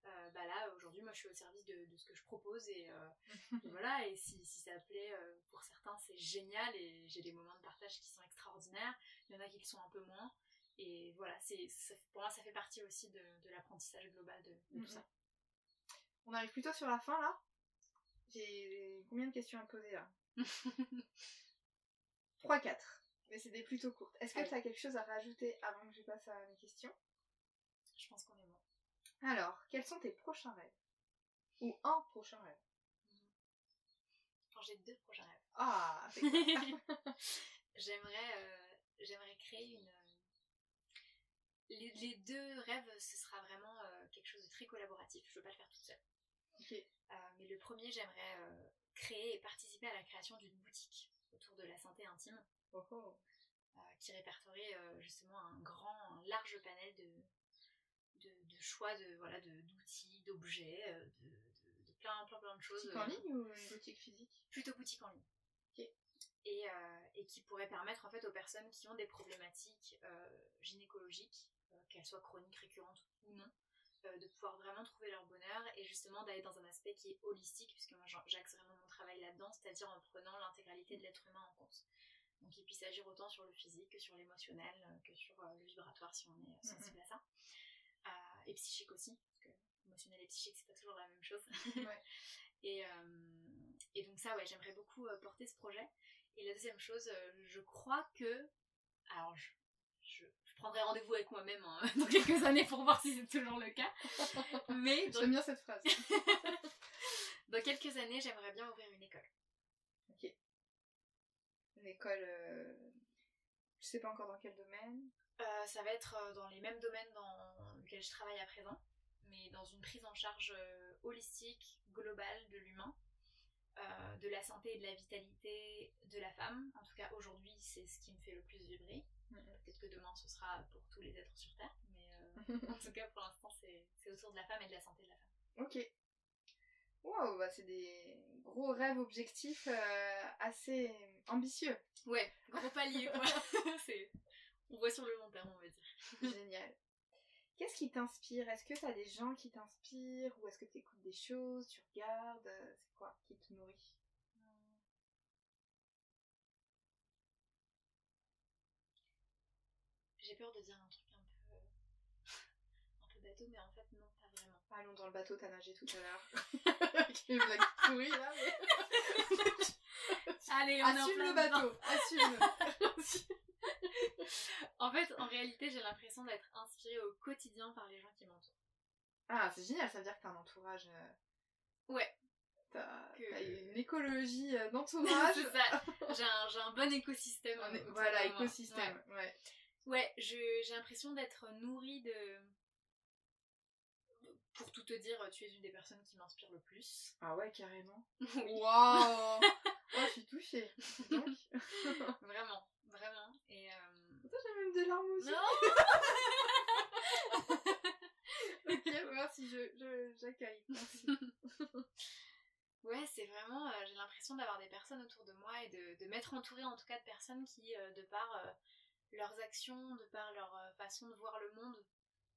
Euh, bah là, aujourd'hui, moi, je suis au service de, de ce que je propose et, euh, et voilà. Et si, si ça plaît pour certains, c'est génial et j'ai des moments de partage qui sont extraordinaires. Il y en a qui le sont un peu moins. Et voilà, c'est pour moi, ça fait partie aussi de, de l'apprentissage global de, de tout ça. On arrive plutôt sur la fin là. J'ai combien de questions à poser là 3-4. Mais c'est des plutôt courtes. Est-ce que tu as quelque chose à rajouter avant que je passe à mes questions? Je pense qu'on est bon. Alors, quels sont tes prochains rêves? Ou un prochain rêve Quand j'ai deux prochains rêves. Ah, j'aimerais, euh, j'aimerais créer une. Les, les deux rêves, ce sera vraiment euh, quelque chose de très collaboratif. Je veux pas le faire toute seule. Euh, mais le premier, j'aimerais euh, créer et participer à la création d'une boutique autour de la santé intime Oh, oh. qui répertorie justement un grand, un large panel de, de, de choix de voilà de- d'outils, d'objets, de, plein, plein plein de choses. Boutique en ligne ou une boutique physique? plutôt boutique en ligne. Et, et qui pourrait permettre en fait aux personnes qui ont des problématiques gynécologiques, qu'elles soient chroniques, récurrentes ou non, euh, de pouvoir vraiment trouver leur bonheur et justement d'aller dans un aspect qui est holistique, puisque moi j'axe vraiment mon travail là-dedans, c'est-à-dire en prenant l'intégralité de l'être humain en compte. Donc il puisse agir autant sur le physique que sur l'émotionnel, euh, que sur euh, le vibratoire si on est euh, sensible à ça. Euh, et psychique aussi, parce que émotionnel et psychique c'est pas toujours la même chose. Ouais. et, euh, et donc ça ouais, j'aimerais beaucoup euh, porter ce projet. Et la deuxième chose, euh, je crois que... Alors je prendrai rendez-vous avec moi-même hein, dans quelques années pour voir si c'est toujours le cas. Mais J'aime bien cette phrase. dans quelques années, j'aimerais bien ouvrir une école. ok. Une école. euh, Je sais pas encore dans quel domaine. Euh, ça va être euh, dans les mêmes domaines dans lesquels je travaille à présent, mais dans une prise en charge euh, holistique, globale de l'humain, euh, de la santé et de la vitalité de la femme. En tout cas, aujourd'hui, c'est ce qui me fait le plus vibrer. Mhm. Peut-être que demain, ce sera pour tous les êtres sur Terre, mais euh, en tout cas, pour l'instant, c'est c'est autour de la femme et de la santé de la femme. Ok. Wow, bah c'est des gros rêves objectifs euh, assez ambitieux. Ouais, gros palier, quoi. C'est- on voit sur le long terme, on va dire. Génial. Qu'est-ce qui t'inspire? Est-ce que t'as des gens qui t'inspirent? Ou est-ce que tu écoutes des choses, tu regardes? Euh, C'est quoi qui te nourrit? J'ai peur de dire un truc un peu, un peu bateau, mais en fait, non, pas vraiment. Allons dans le bateau, t'as nagé tout à l'heure. Ok. une blague pourrie là, mais. Allez, on Assume plein le bateau, assume. En fait, en réalité, j'ai l'impression d'être inspirée au quotidien par les gens qui m'entourent. Ah, c'est génial, ça veut dire que t'as un entourage. euh, Ouais, T'as Que- une écologie euh, d'entourage. J'ai un, bon écosystème. Voilà, écosystème. Ouais. Ouais, Ouais, je- j'ai l'impression d'être nourrie de. Pour tout te dire, tu es une des personnes qui m'inspire le plus. Ah ouais, carrément. Waouh Oh, je suis touchée. Donc, Vraiment, vraiment. Et. euh, j'ai même des larmes aussi. Non Ok, merci, je, je- j'accueille. Merci. Ouais, c'est vraiment, euh, j'ai l'impression d'avoir des personnes autour de moi et de, de m'être entourée en tout cas de personnes qui, euh, de par euh, leurs actions, de par leur euh, façon de voir le monde,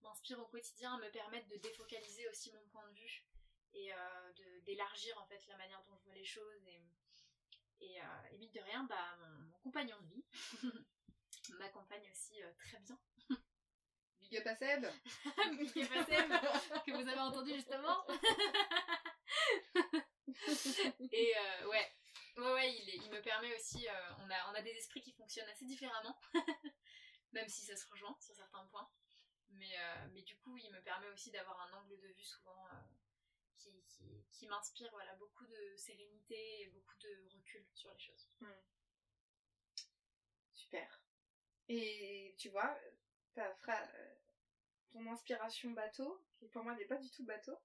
m'inspirent au quotidien, me permettent de défocaliser aussi mon point de vue et euh, d'élargir en fait la manière dont je vois les choses. Et, et, euh, et mine de rien, bah, mon, mon compagnon de vie m'accompagne aussi euh, très bien. Big up à Seb. Big up à Seb. que vous avez entendu justement. Et ouais, ouais, ouais, il, me permet aussi. euh, on, a, on a des esprits qui fonctionnent assez différemment, même si ça se rejoint sur certains points. Mais, euh, mais du coup, il me permet aussi d'avoir un angle de vue souvent euh, qui, qui, m'inspire voilà, beaucoup de sérénité et beaucoup de recul sur les choses. Super. Et tu vois, ta fra- ton inspiration bateau, qui pour moi n'est pas du tout bateau,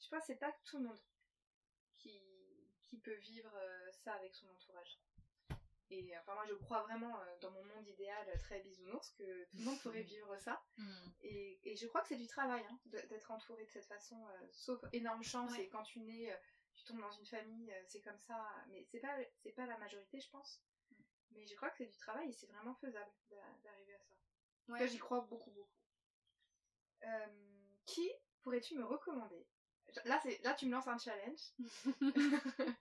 je pense que c'est pas tout le monde qui, qui peut vivre euh, ça avec son entourage. Et enfin moi je crois vraiment euh, dans mon monde idéal euh, très bisounours que tout le monde pourrait vivre ça. Et, et je crois que c'est du travail hein, d'être entouré de cette façon, euh, sauf énorme chance. Ouais. Et quand tu nais, euh, tu tombes dans une famille, euh, c'est comme ça. Mais c'est pas, c'est pas la majorité, je pense. Mais je crois que c'est du travail et c'est vraiment faisable d'a- d'arriver à ça. Ouais. j'y crois beaucoup, beaucoup. Euh, qui pourrais-tu me recommander? Là, c'est, là, tu me lances un challenge.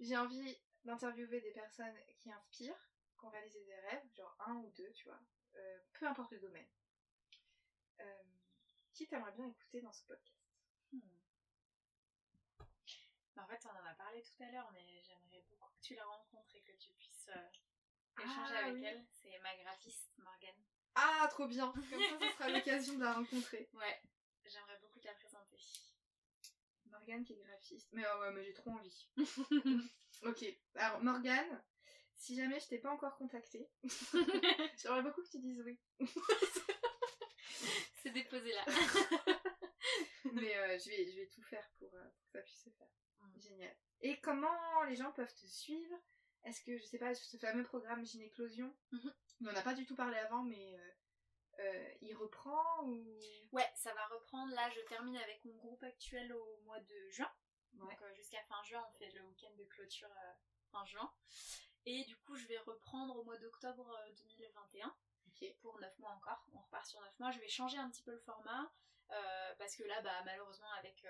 J'ai envie d'interviewer des personnes qui inspirent, qui ont réalisé des rêves, genre un ou deux, tu vois. Euh, peu importe le domaine. Euh, qui t'aimerais bien écouter dans ce podcast? Hmm. En fait, on en a parlé tout à l'heure, mais j'aimerais beaucoup que tu la rencontres et que tu puisses euh, échanger Ah, avec oui. elle. C'est ma graphiste, Morgane. Ah, trop bien Comme ça, ce sera l'occasion de la rencontrer. Ouais, j'aimerais beaucoup. Morgane qui est graphiste. Mais oh ouais, mais j'ai trop envie. ok, alors Morgane, si jamais je t'ai pas encore contactée, j'aimerais beaucoup que tu dises oui. C'est déposé là. Mais euh, je, vais, je vais tout faire pour, euh, pour que ça puisse se faire. Mm. Génial. Et comment les gens peuvent te suivre? Est-ce que, je sais pas, ce fameux programme Gynéclosion, Mhm. on n'en a pas du tout parlé avant, mais euh, euh, il reprend ou... Ouais, ça va reprendre. Là, je termine avec mon groupe actuel au mois de juin. Ouais. Donc euh, jusqu'à fin juin, on fait le week-end de clôture euh, fin juin. Et du coup, je vais reprendre au mois d'octobre euh, 2021 Ok. pour 9 mois encore. On repart sur 9 mois. Je vais changer un petit peu le format parce que là, bah, malheureusement, avec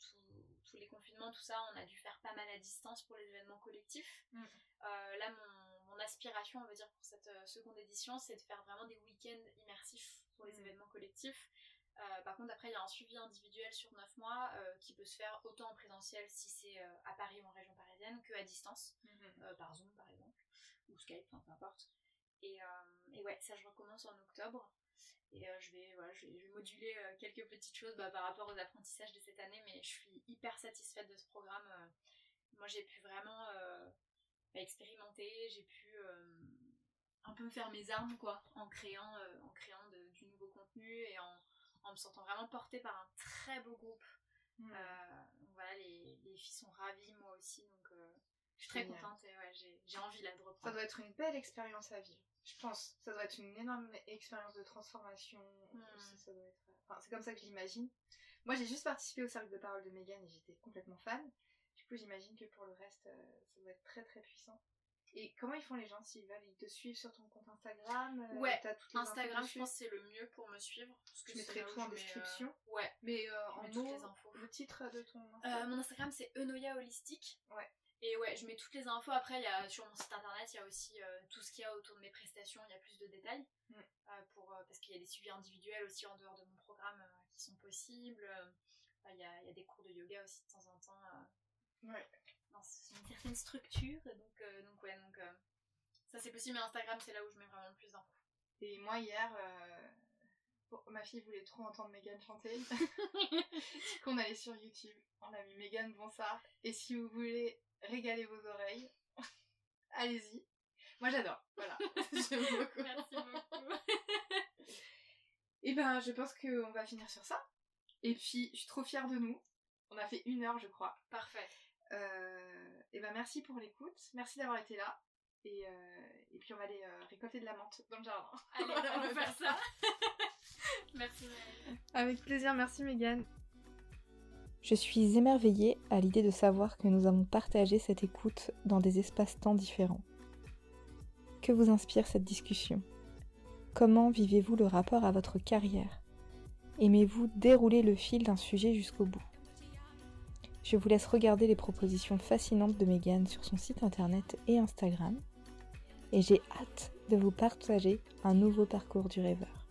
tout- tous les confinements, tout ça, on a dû faire pas mal à distance pour les événements collectifs. Mm. Là, mon, mon aspiration, on va dire, pour cette euh, seconde édition, c'est de faire vraiment des week-ends immersifs pour les Mm. événements collectifs. Euh, par contre, après, il y a un suivi individuel sur 9 mois euh, qui peut se faire autant en présentiel si c'est euh, à Paris ou en région parisienne que à distance, euh, par Zoom par exemple, ou Skype, enfin, peu importe. Et, et ouais, ça je recommence en octobre. Et je, vais, voilà, je, vais, je vais moduler quelques petites choses bah, par rapport aux apprentissages de cette année, mais je suis hyper satisfaite de ce programme. moi j'ai pu vraiment expérimenter, j'ai pu euh, un peu me faire mes armes quoi, en créant, euh, en créant de- du nouveau contenu et en, en me sentant vraiment portée par un très beau groupe. Mm. Euh, voilà, les, les filles sont ravies, moi aussi, donc euh, je suis très Génial. contente et ouais, j'ai envie là de Ça reprendre. doit être une belle expérience à vivre. Je pense. Ça doit être une énorme expérience de transformation. Mm. Ça, ça être... enfin, c'est comme ça que je l'imagine. Moi, j'ai juste participé au cercle de parole de Megan et j'étais complètement fan. Du coup, j'imagine que pour le reste, euh, ça doit être très très puissant. Et comment ils font les gens s'ils veulent? Ils te suivent sur ton compte Instagram euh, Ouais, toutes les Instagram, je pense que c'est le mieux pour me suivre. Parce que Je mettrai tout en mets, euh, description. Ouais. Mais euh, en mots, les infos. le titre de ton Instagram mon Instagram c'est Enoya Holistique. Ouais. Et ouais, je mets toutes les infos. Après, il y a, sur mon site internet, il y a aussi tout ce qu'il y a autour de mes prestations. Il y a plus de détails. Mm. Pour, parce qu'il y a des suivis individuels aussi en dehors de mon programme qui sont possibles. Il y, a, il y a des cours de yoga aussi de temps en temps. Ouais. dans une certaine structure. Donc, euh, donc ouais, donc euh, ça c'est possible, mais Instagram c'est là où je mets vraiment le plus d'infos. Et moi, hier, euh, bon, ma fille voulait trop entendre Megan chanter. du coup, on allait sur YouTube. On a mis Megan Bonsard. Et si vous voulez régaler vos oreilles, allez-y. Moi, j'adore. Voilà. J'aime beaucoup. Merci beaucoup. Et ben, je pense qu'on va finir sur ça. Et puis, je suis trop fière de nous. On a fait une heure, je crois. Parfait. Euh, et ben, merci pour l'écoute. Merci d'avoir été là. Et, euh, et puis, on va aller euh, récolter de la menthe dans le jardin. Allez, Voilà, on va faire ça. Merci. Avec plaisir. Merci, Megan. Je suis émerveillée à l'idée de savoir que nous avons partagé cette écoute dans des espaces-temps différents. Que vous inspire cette discussion? Comment vivez-vous le rapport à votre carrière? Aimez-vous dérouler le fil d'un sujet jusqu'au bout? Je vous laisse regarder les propositions fascinantes de Megan sur son site internet et Instagram. Et j'ai hâte de vous partager un nouveau parcours du rêveur.